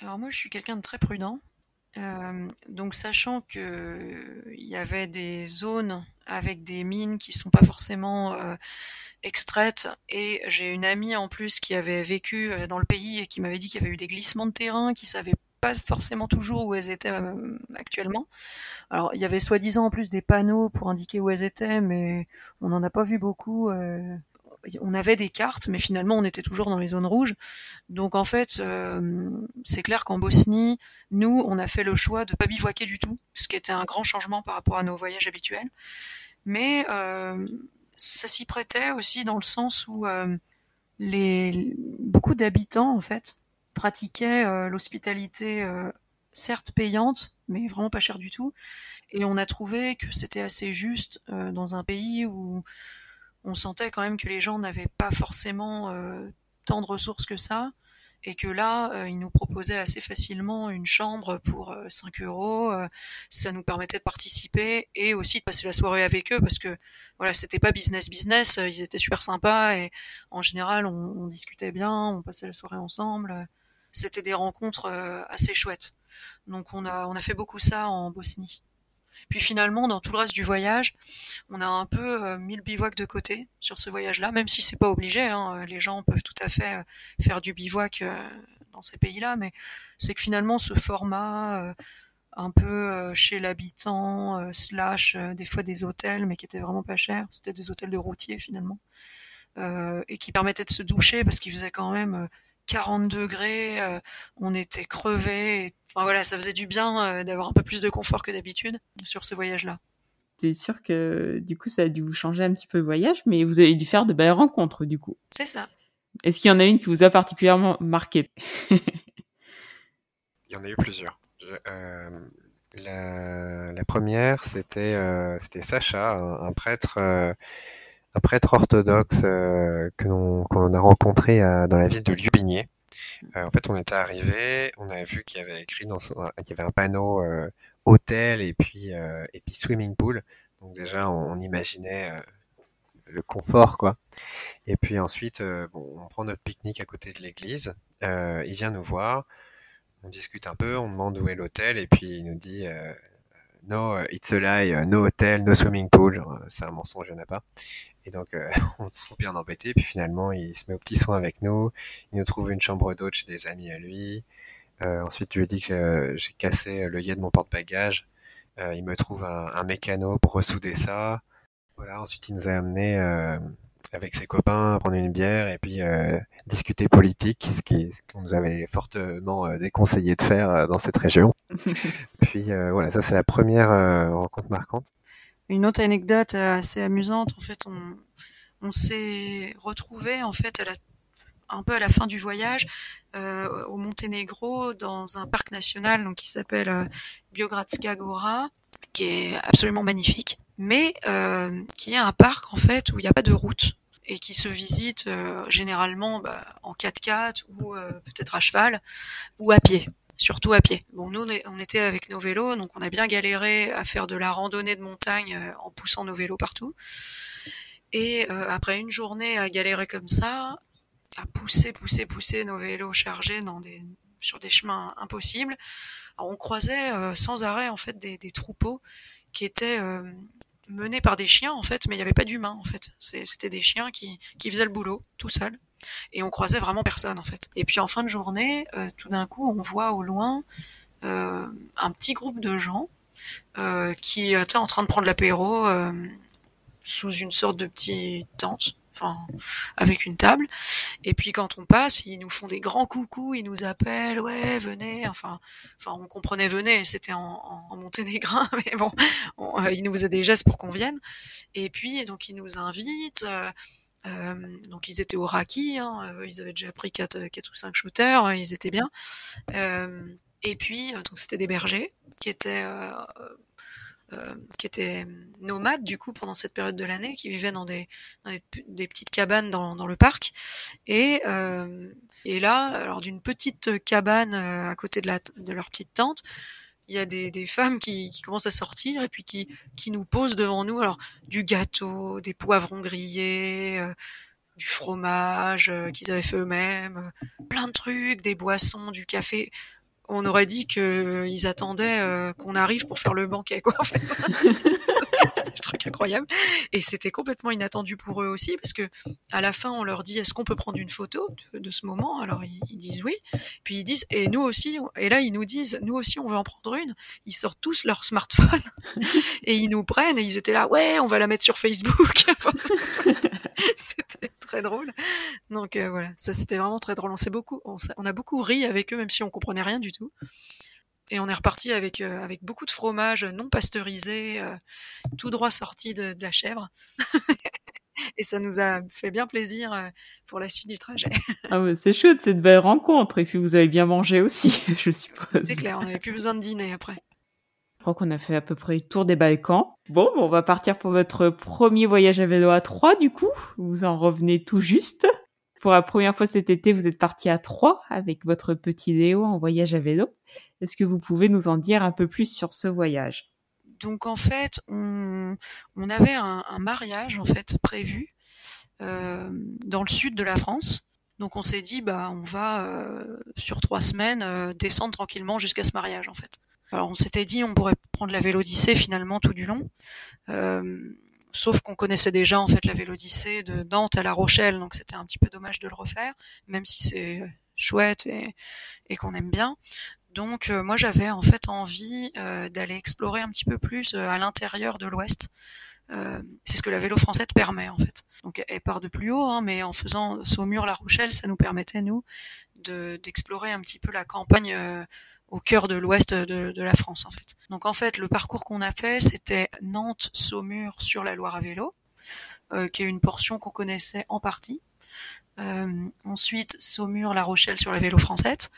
Alors moi, je suis quelqu'un de très prudent. Euh, donc sachant que il y avait des zones avec des mines qui sont pas forcément euh, extraites et j'ai une amie en plus qui avait vécu euh, dans le pays et qui m'avait dit qu'il y avait eu des glissements de terrain, qui savait pas forcément toujours où elles étaient actuellement. Alors il y avait soi-disant en plus des panneaux pour indiquer où elles étaient, mais on n'en a pas vu beaucoup on avait des cartes, mais finalement on était toujours dans les zones rouges. Donc en fait, euh, c'est clair qu'en Bosnie, nous, on a fait le choix de pas bivouaquer du tout, ce qui était un grand changement par rapport à nos voyages habituels. Mais euh, ça s'y prêtait aussi dans le sens où euh, les beaucoup d'habitants en fait pratiquaient l'hospitalité certes payante, mais vraiment pas chère du tout. Et on a trouvé que c'était assez juste dans un pays où on sentait quand même que les gens n'avaient pas forcément euh, tant de ressources que ça et que là, euh, ils nous proposaient assez facilement une chambre pour 5 euh, euros. ça nous permettait de participer et aussi de passer la soirée avec eux parce que voilà, c'était pas business business. ils étaient super sympas et en général, on, on, discutait bien, on passait la soirée ensemble. C'était des rencontres assez chouettes. Donc on a on a fait beaucoup ça en Bosnie. Puis finalement, dans tout le reste du voyage, on a un peu euh, mis le bivouac de côté sur ce voyage-là, même si c'est pas obligé. Hein, les gens peuvent tout à fait euh, faire du bivouac euh, dans ces pays-là, mais c'est que finalement, ce format un peu chez l'habitant, slash des fois des hôtels, mais qui étaient vraiment pas chers, c'était des hôtels de routiers finalement, et qui permettaient de se doucher parce qu'il faisait quand même 40 degrés, euh, on était crevés. Enfin voilà, ça faisait du bien euh, d'avoir un peu plus de confort que d'habitude sur ce voyage-là. C'est sûr que du coup, ça a dû vous changer un petit peu le voyage, mais vous avez dû faire de belles rencontres du coup. C'est ça. Est-ce qu'il y en a une qui vous a particulièrement marqué? Il y en a eu plusieurs. Euh, la, première, c'était c'était Sacha, un, prêtre un prêtre orthodoxe euh, que l'on a rencontré euh, dans la ville de Lubinier. Euh, en fait, on était arrivé, on avait vu qu'il y avait écrit dans qu'il y avait un panneau hôtel et puis et puis swimming pool. Donc déjà, on, imaginait le confort, quoi. Et puis ensuite, bon, on prend notre pique-nique à côté de l'église. il vient nous voir, on discute un peu, on demande où est l'hôtel, et puis il nous dit no, it's a lie, no hotel, no swimming pool. C'est un mensonge, il n'y en a pas. Et donc, euh, on se trouve bien embêté. Puis finalement, il se met au petit soin avec nous. Il nous trouve une chambre d'hôte chez des amis à lui. Euh, ensuite, je lui dis que j'ai cassé l'œillet de mon porte-bagages. Euh, il me trouve un, un, mécano pour ressouder ça. Voilà. Ensuite, il nous a amené euh, avec ses copains prendre une bière et puis euh, discuter politique, ce qui qu'on nous avait fortement déconseillé de faire dans cette région. puis voilà, ça c'est la première rencontre marquante. Une autre anecdote euh, assez amusante, en fait, on, on s'est retrouvé en fait à la, un peu à la fin du voyage euh, au Monténégro dans un parc national donc qui s'appelle euh, Biogradska Gora, qui est absolument magnifique, mais euh, qui est un parc en fait où il n'y a pas de route et qui se visite euh, généralement bah, en 4x4 ou euh, peut-être à cheval ou à pied surtout à pied. Bon, nous, on était avec nos vélos, donc on a bien galéré à faire de la randonnée de montagne euh, en poussant nos vélos partout. Et euh, après une journée à galérer comme ça, à pousser, pousser, pousser nos vélos chargés dans des, sur des chemins impossibles, on croisait euh, sans arrêt en fait des, des troupeaux qui étaient menés par des chiens en fait, mais il n'y avait pas d'humains en fait. C'était des chiens qui, qui faisaient le boulot tout seuls et on croisait vraiment personne en fait. Et puis en fin de journée, euh, tout d'un coup, on voit au loin euh, un petit groupe de gens euh, qui étaient en train de prendre l'apéro sous une sorte de petite tente enfin avec une table et puis quand on passe ils nous font des grands coucous ils nous appellent ouais venez enfin enfin on comprenait venez c'était en, en, monténégrin mais bon ils nous faisaient des gestes pour qu'on vienne et puis donc ils nous invitent euh, donc ils étaient au raki, hein, euh, ils avaient déjà pris 4, 4 ou 5 shooters, hein, ils étaient bien. Euh, et puis donc c'était des bergers qui étaient qui étaient nomades du coup pendant cette période de l'année, qui vivaient dans des, dans des, petites cabanes dans, dans, le parc. Et, euh, et là, alors d'une petite cabane à côté de, la, de leur petite tente, il y a des, des femmes qui, qui, commencent à sortir et puis qui, qui nous posent devant nous alors du gâteau, des poivrons grillés, euh, du fromage euh, qu'ils avaient fait eux-mêmes, euh, plein de trucs, des boissons, du café on aurait dit qu'ils euh, attendaient euh, qu'on arrive pour faire le banquet, quoi, en fait. c'était un truc incroyable. Et c'était complètement inattendu pour eux aussi, parce que à la fin, on leur dit est-ce qu'on peut prendre une photo de, ce moment? Alors ils, disent oui. Puis ils disent et nous aussi. Et là, ils nous disent nous aussi, on veut en prendre une. Ils sortent tous leur smartphone et ils nous prennent et ils étaient là ouais, on va la mettre sur Facebook. c'était très drôle. Donc euh, voilà, ça c'était vraiment très drôle. On s'est beaucoup, on, on a beaucoup ri avec eux, même si on comprenait rien du tout. Et on est reparti avec, euh, avec beaucoup de fromage non pasteurisé, euh, tout droit sorti de, de la chèvre. et ça nous a fait bien plaisir euh, pour la suite du trajet. ah ouais, c'est chouette, c'est de belles rencontres. Et puis vous avez bien mangé aussi, je suppose. C'est clair, on n'avait plus besoin de dîner après. Je crois qu'on a fait à peu près le tour des Balkans. Bon, on va partir pour votre premier voyage à vélo à Troyes, du coup. Vous en revenez tout juste pour la première fois cet été, vous êtes parti à Troyes avec votre petit Léo en voyage à vélo. Est-ce que vous pouvez nous en dire un peu plus sur ce voyage? Donc en fait, on, avait un, mariage en fait prévu euh, dans le sud de la France. Donc on s'est dit bah on va euh, sur trois semaines euh, descendre tranquillement jusqu'à ce mariage en fait. Alors on s'était dit on pourrait prendre la Vélodyssée finalement tout du long. Sauf qu'on connaissait déjà en fait la Vélodyssée de Nantes à La Rochelle, donc c'était un petit peu dommage de le refaire, même si c'est chouette et, et qu'on aime bien. Donc euh, moi j'avais en fait envie euh, d'aller explorer un petit peu plus euh, à l'intérieur de l'Ouest. Euh, c'est ce que la vélo française permet en fait. Donc elle part de plus haut, hein, mais en faisant Saumur-La Rochelle, ça nous permettait nous d'explorer un petit peu la campagne au cœur de l'ouest de, la France en fait. Donc en fait le parcours qu'on a fait c'était Nantes-Saumur sur la Loire à vélo, euh, qui est une portion qu'on connaissait en partie. Euh, ensuite Saumur-La Rochelle sur la vélo française,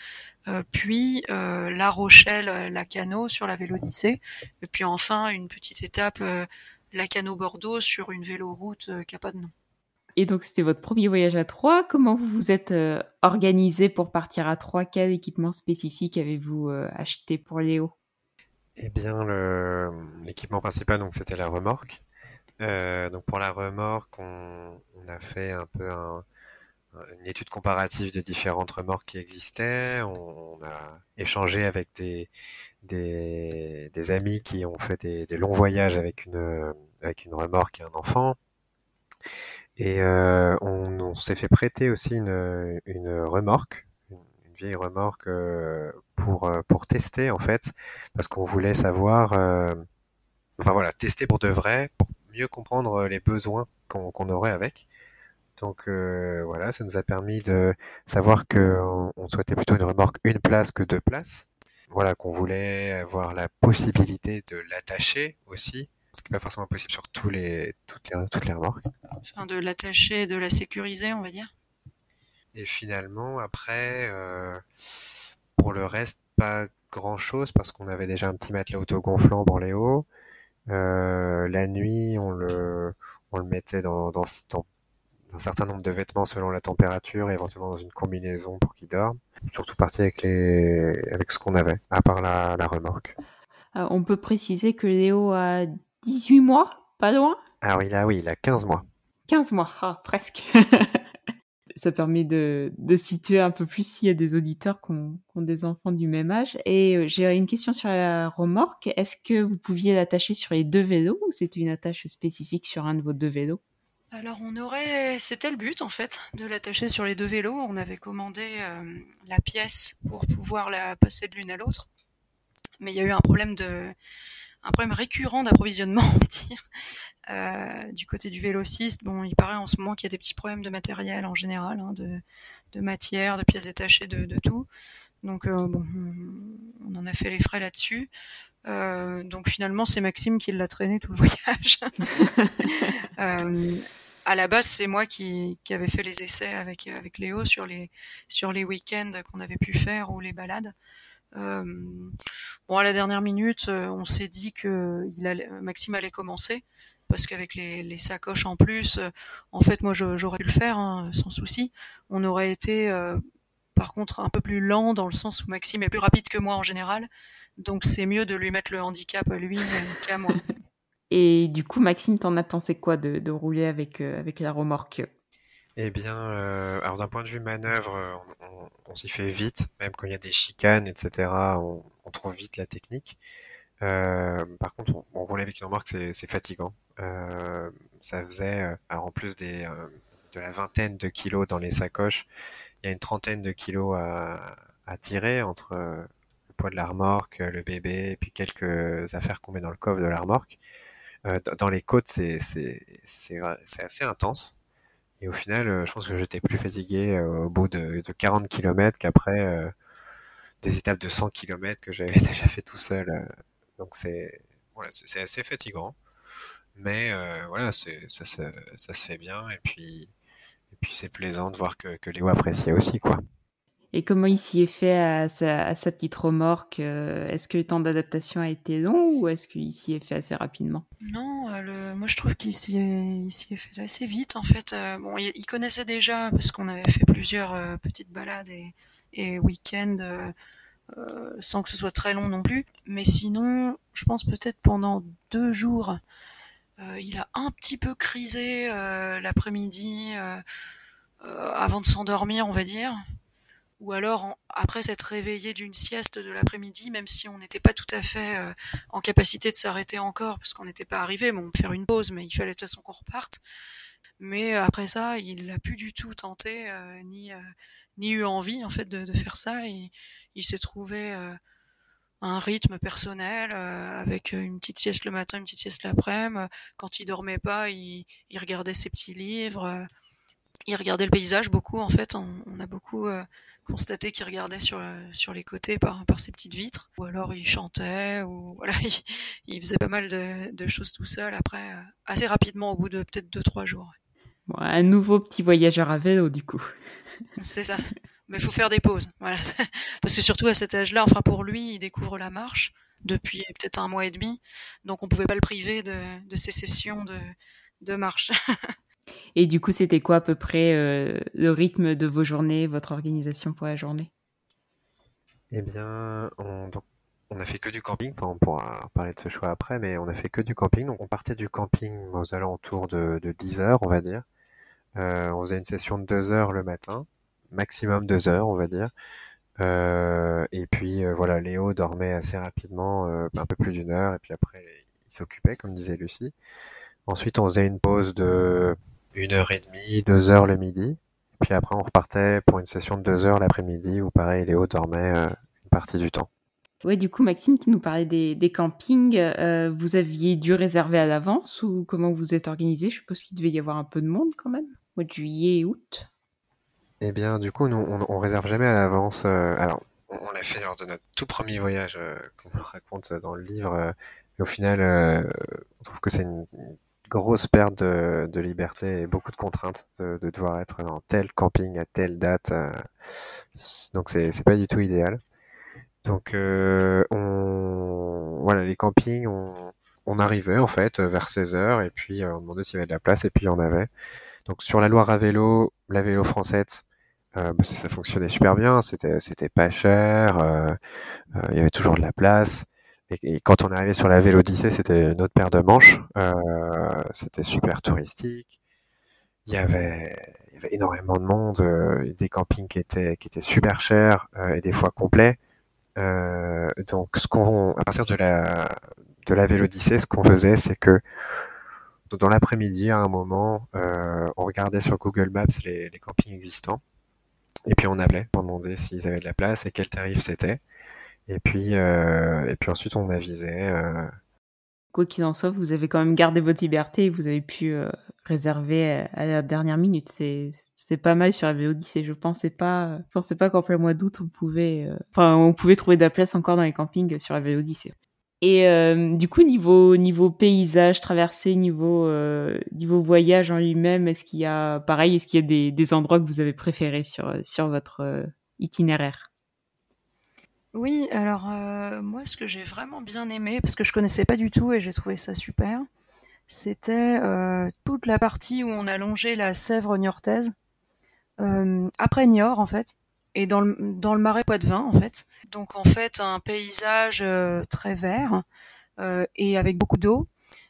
euh, puis La Rochelle, Canot sur la Vélodyssée, et puis enfin une petite étape La Canot Bordeaux sur une véloroute qui n'a pas de nom. Et donc, c'était votre premier voyage à Troyes. Comment vous vous êtes euh, organisé pour partir à Troyes? Quel équipement spécifique avez-vous euh, acheté pour Léo? Eh bien, l'équipement principal, donc, c'était la remorque. donc pour la remorque, on, a fait un peu un, une étude comparative de différentes remorques qui existaient. On, a échangé avec des, amis qui ont fait des, des, longs voyages avec une, avec une remorque et un enfant. Et euh, on, s'est fait prêter aussi une, une remorque, une, vieille remorque euh, pour, euh, pour tester en fait, parce qu'on voulait savoir, euh, enfin voilà, tester pour de vrai, pour mieux comprendre les besoins qu'on aurait avec. Donc euh, voilà, ça nous a permis de savoir qu'on on souhaitait plutôt une remorque une place que deux places. Voilà, qu'on voulait avoir la possibilité de l'attacher aussi, ce qui n'est pas forcément possible sur tous les, toutes, les, toutes les remorques. Enfin, de l'attacher, de la sécuriser, on va dire. Et finalement, après, euh, pour le reste, pas grand chose parce qu'on avait déjà un petit matelas autogonflant dans les hauts. Euh, la nuit, on le, on le mettait dans, dans, dans un certain nombre de vêtements selon la température et éventuellement dans une combinaison pour qu'il dorme. Surtout parti avec, les... avec ce qu'on avait, à part la, la remorque. Euh, on peut préciser que Léo a 18 mois, pas loin? Ah oui, là oui, il a 15 mois. 15 mois, ah, presque. Ça permet de, de, situer un peu plus s'il y a des auditeurs qui ont, qui ont, des enfants du même âge. Et euh, j'ai une question sur la remorque. Est-ce que vous pouviez l'attacher sur les deux vélos ou c'est une attache spécifique sur un de vos deux vélos? Alors on aurait, c'était le but en fait, de l'attacher sur les deux vélos. On avait commandé euh, la pièce pour pouvoir la passer de l'une à l'autre, mais il y a eu un problème de, un problème récurrent d'approvisionnement, on va dire, euh, du côté du vélociste. Bon, il paraît en ce moment qu'il y a des petits problèmes de matériel en général, hein, de, de, matière, de pièces détachées, de, de tout. Donc euh, bon, on en a fait les frais là-dessus. Euh, donc finalement, c'est Maxime qui l'a traîné tout le voyage. euh, à la base, c'est moi qui, qui avait fait les essais avec avec Léo sur les sur les week-ends qu'on avait pu faire ou les balades. Euh, bon, à la dernière minute, euh, on s'est dit que allait, Maxime allait commencer parce qu'avec les, sacoches en plus, euh, en fait, moi, j'aurais pu le faire hein, sans souci. On aurait été, euh, par contre, un peu plus lent dans le sens où Maxime est plus rapide que moi en général. Donc c'est mieux de lui mettre le handicap à lui qu'à moi. Et du coup, Maxime, t'en as pensé quoi de, rouler avec, euh, avec la remorque? Eh bien, euh, alors d'un point de vue manœuvre, on, on, s'y fait vite, même quand il y a des chicanes, etc. On, trouve vite la technique. Euh, par contre, on, rouler avec une remorque, c'est fatigant. Euh, ça faisait, euh, alors en plus des, euh, de la vingtaine de kilos dans les sacoches, il y a une trentaine de kilos à, à tirer entre poids de la remorque, le bébé, et puis quelques affaires qu'on met dans le coffre de la remorque. Euh, dans les côtes, c'est assez intense. Et au final, euh, je pense que j'étais plus fatigué euh, au bout de, de 40 km qu'après euh, des étapes de 100 km que j'avais déjà fait tout seul. Donc c'est voilà, c'est assez fatigant. Mais euh, voilà, ça se, ça se fait bien. Et puis, et puis c'est plaisant de voir que, que Léo appréciait aussi, quoi. Et comment il s'y est fait à sa, petite remorque euh, Est-ce que le temps d'adaptation a été long ou est-ce qu'il s'y est fait assez rapidement? Non, euh, le, moi je trouve qu'il s'y est, fait assez vite en fait. Euh, bon, il, connaissait déjà parce qu'on avait fait plusieurs petites balades et, week-ends sans que ce soit très long non plus. Mais sinon, je pense peut-être pendant deux jours, il a un petit peu crisé l'après-midi avant de s'endormir, on va dire ou alors après s'être réveillé d'une sieste de l'après-midi, même si on n'était pas tout à fait euh, en capacité de s'arrêter encore, parce qu'on n'était pas arrivé, bon, faire une pause, mais il fallait de toute façon qu'on reparte. Mais euh, après ça, il n'a plus du tout tenté, euh, ni, ni eu envie en fait de, faire ça. Et, il s'est trouvé un rythme personnel avec une petite sieste le matin, une petite sieste l'après-midi. Quand il dormait pas, il, il regardait ses petits livres. il regardait le paysage beaucoup en fait. On a beaucoup constaté qu'il regardait sur sur les côtés par par ses petites vitres. Ou alors il chantait ou voilà il, il faisait pas mal de, de, choses tout seul. Après euh, assez rapidement au bout de peut-être deux trois jours bon, un nouveau petit voyageur à vélo du coup. C'est ça. Mais il faut faire des pauses voilà. Parce que surtout à cet âge-là enfin pour lui il découvre la marche depuis peut-être un mois et demi. Donc on pouvait pas le priver de de ces sessions de de marche Et du coup, c'était quoi à peu près euh, le rythme de vos journées, votre organisation pour la journée? Eh bien, on, a fait que du camping. Enfin, on pourra parler de ce choix après, mais on a fait que du camping. Donc, on partait du camping aux alentours de, de 10 heures, on va dire. Euh, on faisait une session de 2 heures le matin, maximum 2 heures, on va dire. Euh, et puis voilà, Léo dormait assez rapidement, un peu plus d'une heure, et puis après il s'occupait, comme disait Lucie. Ensuite, on faisait une pause de une heure et demie, deux heures le midi. Et puis après, on repartait pour une session de deux heures l'après-midi où pareil, Léo dormait une partie du temps. Oui, du coup, Maxime, tu nous parlais des, des campings. Euh, vous aviez dû réserver à l'avance ou comment vous êtes organisé? Je suppose qu'il devait y avoir un peu de monde quand même, au mois de juillet et août. Eh bien, du coup, nous, on, on réserve jamais à l'avance. Euh, alors, on, l'a fait lors de notre tout premier voyage euh, qu'on raconte dans le livre. Euh, et au final, euh, on trouve que c'est une, grosse perte de, de, liberté et beaucoup de contraintes de, de, devoir être dans tel camping à telle date. donc, c'est, pas du tout idéal. Donc, on, voilà, les campings, on, on arrivait en fait vers 16 heures et puis on demandait s'il y avait de la place et puis il y en avait. Donc sur la Loire à vélo, la vélo française, euh, bah, ça, fonctionnait super bien, c'était c'était pas cher, euh, euh, il y avait toujours de la place. Et, quand on est arrivé sur la vélo Odyssée, c'était une autre paire de manches, euh, c'était super touristique. Il y avait, il y avait énormément de monde, euh, des campings qui étaient qui étaient super chers et des fois complets. donc ce qu'on, à partir de la de la vélo Odyssée, ce qu'on faisait, c'est que dans l'après-midi, à un moment, euh, on regardait sur Google Maps les, les, campings existants. Et puis on appelait pour demander s'ils avaient de la place et quel tarif c'était. Et puis, euh, et puis ensuite on avisait. Euh... Quoi qu'il en soit, vous avez quand même gardé votre liberté et vous avez pu euh, réserver à la dernière minute. C'est, c'est pas mal sur la VO10 et je pensais pas, pensais pas qu'en plein mois d'août on pouvait, enfin on pouvait trouver de la place encore dans les campings sur la VO10. Et euh, du coup, niveau niveau paysage traversé, niveau euh, niveau voyage en lui-même, est-ce qu'il y a pareil, est-ce qu'il y a des, des endroits que vous avez préférés sur sur votre itinéraire? Oui, alors euh, moi, ce que j'ai vraiment bien aimé, parce que je connaissais pas du tout et j'ai trouvé ça super, c'était euh, toute la partie où on a la Sèvre niortaise après Niort en fait et dans le, dans le marais Poitevin en fait. Donc en fait un paysage euh, très vert euh, et avec beaucoup d'eau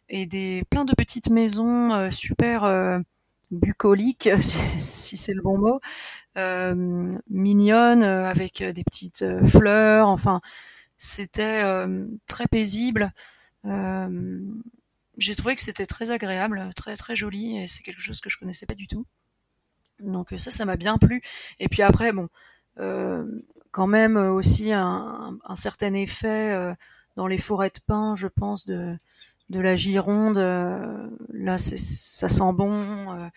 et des plein de petites maisons euh, super euh, bucoliques si, c'est le bon mot, euh, mignonnes avec des petites fleurs. Enfin c'était très paisible. J'ai trouvé que c'était très agréable, très très joli et c'est quelque chose que je connaissais pas du tout. Donc ça, ça m'a bien plu. Et puis après, bon, euh, quand même aussi un, un, certain effet euh, dans les forêts de pins, je pense, de, de la Gironde. Euh, là, ça sent bon.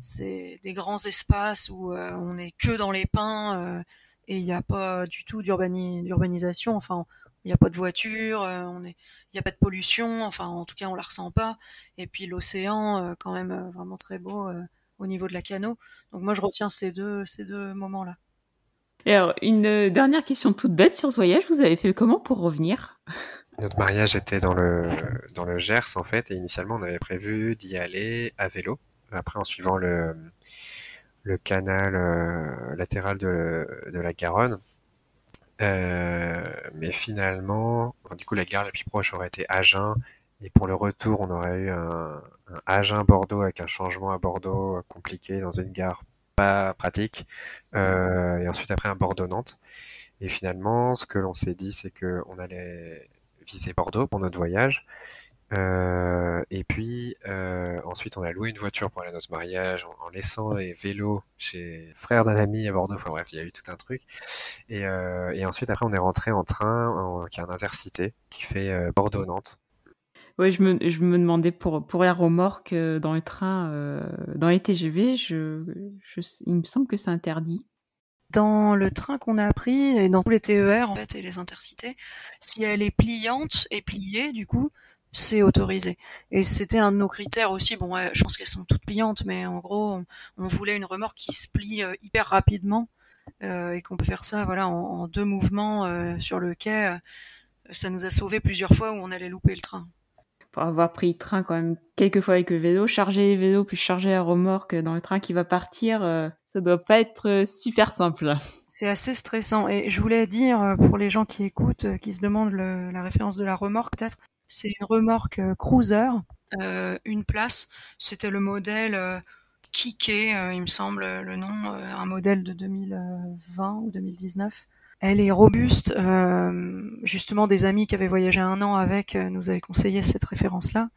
c'est des grands espaces où on est que dans les pins et il n'y a pas du tout d'urbanisation. Enfin, il n'y a pas de voiture, il n'y a pas de pollution. Enfin, en tout cas, on la ressent pas. Et puis l'océan, quand même, vraiment très beau au niveau de la canot. Donc moi, je retiens ces deux, ces deux moments-là. Et alors, une euh, dernière question toute bête sur ce voyage. Vous avez fait comment pour revenir? Notre mariage était dans le, dans le Gers, en fait, et initialement, on avait prévu d'y aller à vélo. Après, en suivant le, le canal euh, latéral de, de la Garonne. Euh, mais finalement, du coup, la gare la plus proche aurait été Agen. Et pour le retour, on aurait eu un, un Agen-Bordeaux avec un changement à Bordeaux compliqué dans une gare pas pratique. Euh, et ensuite après un Bordeaux-Nantes. Et finalement, ce que l'on s'est dit, c'est que on allait viser Bordeaux pour notre voyage. Euh, et puis euh, ensuite, on a loué une voiture pour aller à notre mariage en, laissant les vélos chez frère d'un ami à Bordeaux. Enfin bref, il y a eu tout un truc. Et, euh, ensuite, après, on est rentré en train en, qui est un intercité qui fait Bordeaux-Nantes. Oui, je me, je me demandais pour, pour la remorque dans les trains, dans les TGV, je, il me semble que c'est interdit. Dans le train qu'on a pris et dans tous les TER en fait et les intercités, si elle est pliante et pliée, du coup, c'est autorisé. Et c'était un de nos critères aussi. Bon, ouais, je pense qu'elles sont toutes pliantes, mais en gros, on, voulait une remorque qui se plie euh, hyper rapidement euh, et qu'on peut faire ça, voilà, en, deux mouvements euh, sur le quai. ça nous a sauvé plusieurs fois où on allait louper le train pour avoir pris train quand même quelques fois avec le vélo, charger les vélos puis charger la remorque dans le train qui va partir, euh, Ça doit pas être super simple. C'est assez stressant. Et je voulais dire pour les gens qui écoutent, qui se demandent la référence de la remorque, peut-être, c'est une remorque cruiser, une place. C'était le modèle Kike, il me semble le nom, un modèle de 2020 ou 2019. Elle est robuste. Euh, justement, des amis qui avaient voyagé un an avec euh, nous avaient conseillé cette référence-là.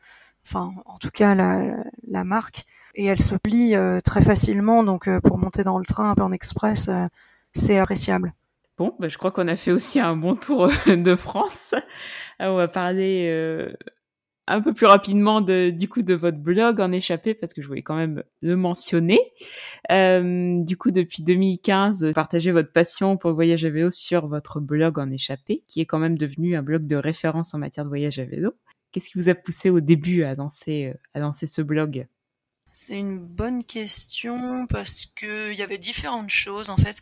Enfin, en tout cas, la marque. Et elle se plie euh, très facilement, donc pour monter dans le train un peu en express, c'est appréciable. Bon, bah, je crois qu'on a fait aussi un bon tour de France. On va parler un peu plus rapidement de, du coup de votre blog en échappé parce que je voulais quand même le mentionner. Euh, du coup, depuis 2015, partagez votre passion pour le voyage à vélo sur votre blog en échappé, qui est quand même devenu un blog de référence en matière de voyage à vélo. Qu'est-ce qui vous a poussé au début à lancer, à lancer ce blog? C'est une bonne question parce que il y avait différentes choses. En fait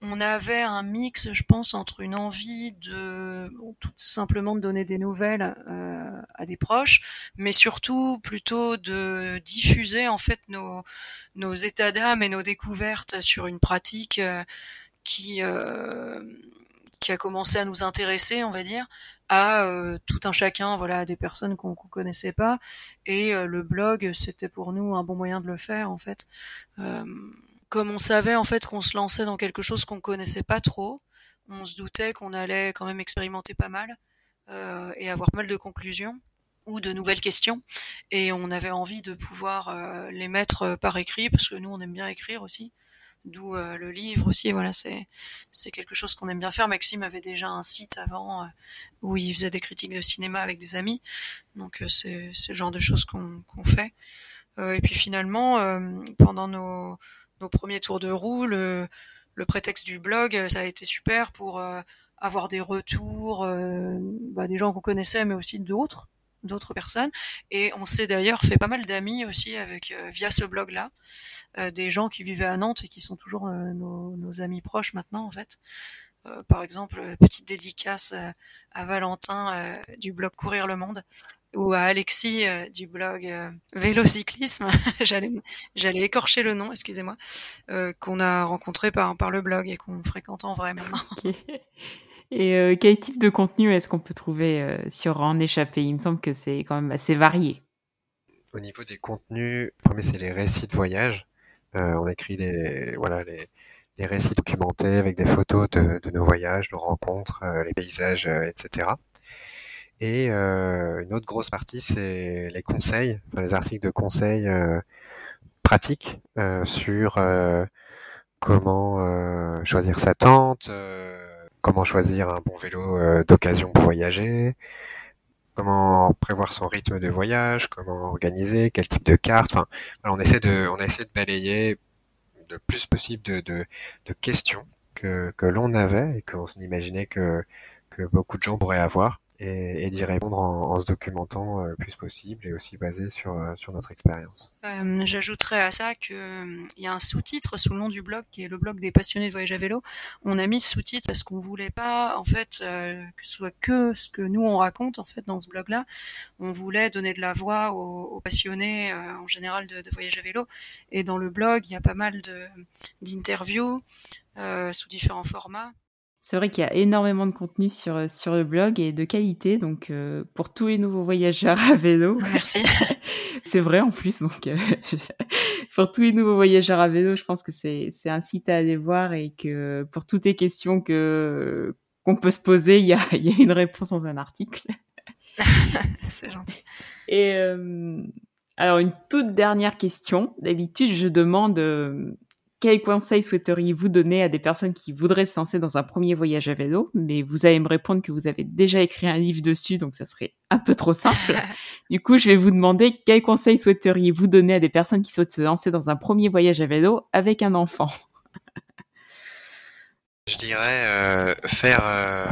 on avait un mix, je pense, entre une envie de tout simplement de donner des nouvelles euh, à des proches, mais surtout plutôt de diffuser en fait nos, états d'âme et nos découvertes sur une pratique euh, qui euh, qui a commencé à nous intéresser, on va dire, à tout un chacun, voilà, à des personnes qu'on ne connaissait pas, et le blog, c'était pour nous un bon moyen de le faire, en fait comme on savait en fait qu'on se lançait dans quelque chose qu'on connaissait pas trop, on se doutait qu'on allait quand même expérimenter pas mal euh, et avoir mal de conclusions ou de nouvelles questions. Et on avait envie de pouvoir euh, les mettre euh, par écrit parce que nous on aime bien écrire aussi. D'où le livre aussi, voilà, c'est quelque chose qu'on aime bien faire. Maxime avait déjà un site avant où il faisait des critiques de cinéma avec des amis, donc c'est ce genre de choses qu'on fait. et puis finalement, pendant nos nos premiers tours de roue, le, prétexte du blog, ça a été super pour euh, avoir des retours, euh, bah, des gens qu'on connaissait, mais aussi d'autres, d'autres personnes. Et on s'est d'ailleurs fait pas mal d'amis aussi avec euh, via ce blog-là, des gens qui vivaient à Nantes et qui sont toujours nos, nos, amis proches maintenant en fait. par exemple, petite dédicace à Valentin du blog Courir le Monde, ou à Alexis euh, du blog euh, Vélocyclisme, j'allais j'allais écorcher le nom, excusez-moi, euh, qu'on a rencontré par par le blog et qu'on fréquente en vrai maintenant. Et quel type de contenu est-ce qu'on peut trouver sur En Échappé Il me semble que c'est quand même assez varié. Au niveau des contenus, premier c'est les récits de voyage. on écrit les voilà les, les récits documentés avec des photos de, de nos voyages, nos rencontres, les paysages, etc. Et euh, une autre grosse partie, c'est les conseils, les articles de conseils euh, pratiques euh, sur comment choisir sa tente, comment choisir un bon vélo d'occasion pour voyager, comment prévoir son rythme de voyage, comment organiser, quel type de carte. Enfin, on essaie de, on essaie de balayer le plus possible de, questions que, l'on avait et qu'on imaginait que beaucoup de gens pourraient avoir et, d'y répondre en, se documentant euh, le plus possible et aussi basé sur, euh, notre expérience. Euh, J'ajouterais à ça qu'il il y a un sous-titre sous le nom du blog qui est le blog des passionnés de voyage à vélo. On a mis ce sous-titre parce qu'on voulait pas en fait que ce soit que ce que nous on raconte en fait dans ce blog-là. On voulait donner de la voix aux, passionnés en général de, voyage à vélo. Et dans le blog, il y a pas mal d'interviews sous différents formats. C'est vrai qu'il y a énormément de contenu sur, euh, sur le blog et de qualité, donc euh, pour tous les nouveaux voyageurs à vélo. Merci. c'est vrai en plus, donc euh, pour tous les nouveaux voyageurs à vélo, je pense que c'est c'est un site à aller voir et que pour toutes les questions que qu'on peut se poser, il y a il y a une réponse dans un article. c'est gentil. Et alors une toute dernière question. D'habitude, je demande quels conseils souhaiteriez-vous donner à des personnes qui voudraient se lancer dans un premier voyage à vélo? Mais vous allez me répondre que vous avez déjà écrit un livre dessus, donc ça serait un peu trop simple. du coup, je vais vous demander quels conseils souhaiteriez-vous donner à des personnes qui souhaitent se lancer dans un premier voyage à vélo avec un enfant? Je dirais euh, faire euh,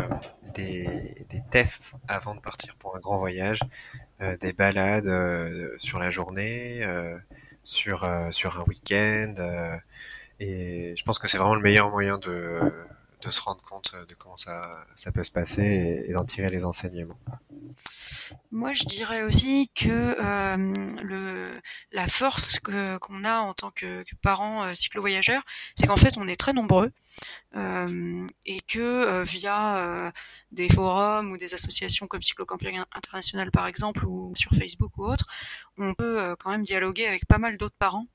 des, tests avant de partir pour un grand voyage, euh, des balades sur la journée, sur, sur un week-end et je pense que c'est vraiment le meilleur moyen de, de se rendre compte de comment ça, ça peut se passer et, d'en tirer les enseignements. Moi, je dirais aussi que euh, le, la force qu'on a en tant que, que parents euh, cyclo-voyageurs, c'est qu'en fait, on est très nombreux euh, et que euh, via euh, des forums ou des associations comme Cyclocamping International par exemple ou sur Facebook ou autre, on peut quand même dialoguer avec pas mal d'autres parents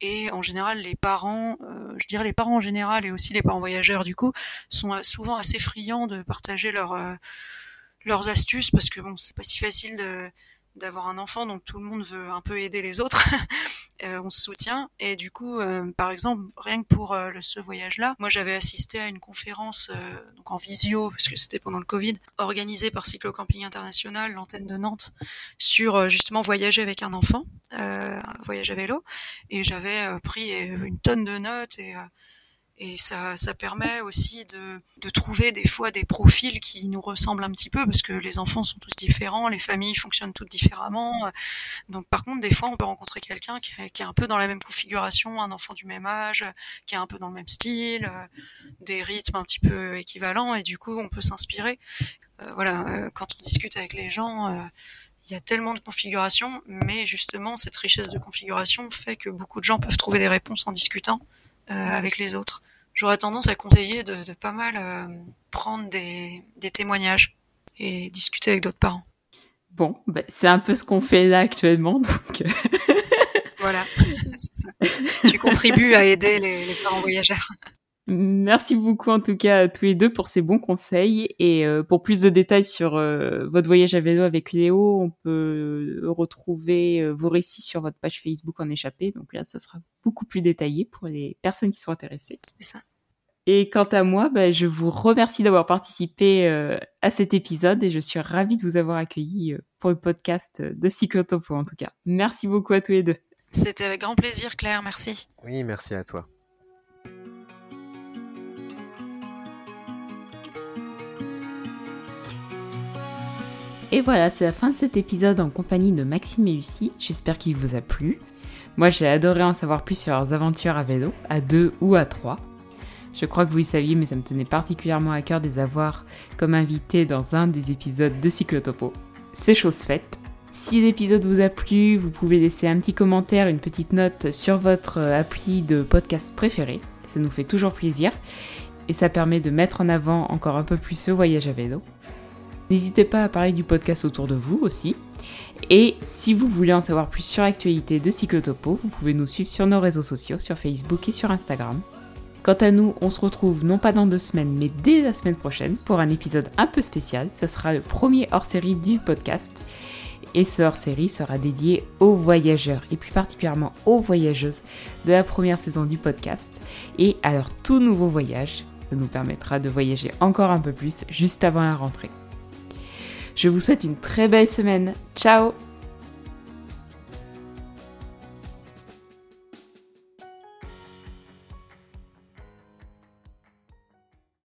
et en général les parents, je dirais les parents en général et aussi les parents voyageurs du coup, sont souvent assez friands de partager leurs leurs astuces parce que bon c'est pas si facile de d'avoir un enfant, donc tout le monde veut un peu aider les autres. euh, on se soutient. Et du coup, euh, par exemple, rien que pour euh, ce voyage-là, moi j'avais assisté à une conférence euh, donc en visio, parce que c'était pendant le Covid, organisée par Cyclo Camping International, l'antenne de Nantes, sur justement voyager avec un enfant, voyage à vélo. Et j'avais pris une tonne de notes et et ça, ça permet aussi de, de, trouver des fois des profils qui nous ressemblent un petit peu parce que les enfants sont tous différents, les familles fonctionnent toutes différemment. Donc par contre, des fois, on peut rencontrer quelqu'un qui, est un peu dans la même configuration, un enfant du même âge, qui est un peu dans le même style, des rythmes un petit peu équivalents et du coup, on peut s'inspirer. Euh, voilà, euh, quand on discute avec les gens. Euh, il y a tellement de configurations, mais justement, cette richesse de configuration fait que beaucoup de gens peuvent trouver des réponses en discutant euh, avec les autres j'aurais tendance à conseiller de, de pas mal euh, prendre des, des, témoignages et discuter avec d'autres parents. Bon, bah, c'est un peu ce qu'on fait là actuellement, donc. Euh. voilà, ça. tu contribues à aider les, les, parents voyageurs. Merci beaucoup en tout cas à tous les deux pour ces bons conseils et euh, pour plus de détails sur euh, votre voyage à vélo avec Léo, on peut retrouver euh, vos récits sur votre page Facebook en échappé. Donc là, ça sera beaucoup plus détaillé pour les personnes qui sont intéressées. C'est ça. Et quant à moi, bah, je vous remercie d'avoir participé euh, à cet épisode et je suis ravie de vous avoir accueilli euh, pour le podcast de Cyclotopo en tout cas. Merci beaucoup à tous les deux. C'était avec grand plaisir Claire, merci. Oui, merci à toi. Et voilà, c'est la fin de cet épisode en compagnie de Maxime et Lucie. J'espère qu'il vous a plu. Moi, j'ai adoré en savoir plus sur leurs aventures à vélo, à deux ou à trois. Je crois que vous le saviez, mais ça me tenait particulièrement à cœur de les avoir comme invités dans un des épisodes de Cyclotopo. C'est chose faite. Si l'épisode vous a plu, vous pouvez laisser un petit commentaire, une petite note sur votre appli de podcast préféré. Ça nous fait toujours plaisir. Et ça permet de mettre en avant encore un peu plus ce voyage à vélo. N'hésitez pas à parler du podcast autour de vous aussi. Et si vous voulez en savoir plus sur l'actualité de Cyclotopo, vous pouvez nous suivre sur nos réseaux sociaux, sur Facebook et sur Instagram. Quant à nous, on se retrouve non pas dans deux semaines, mais dès la semaine prochaine pour un épisode un peu spécial. Ce sera le premier hors-série du podcast. Et ce hors-série sera dédié aux voyageurs, et plus particulièrement aux voyageuses de la première saison du podcast, et à leur tout nouveau voyage. Ça nous permettra de voyager encore un peu plus juste avant la rentrée. Je vous souhaite une très belle semaine. Ciao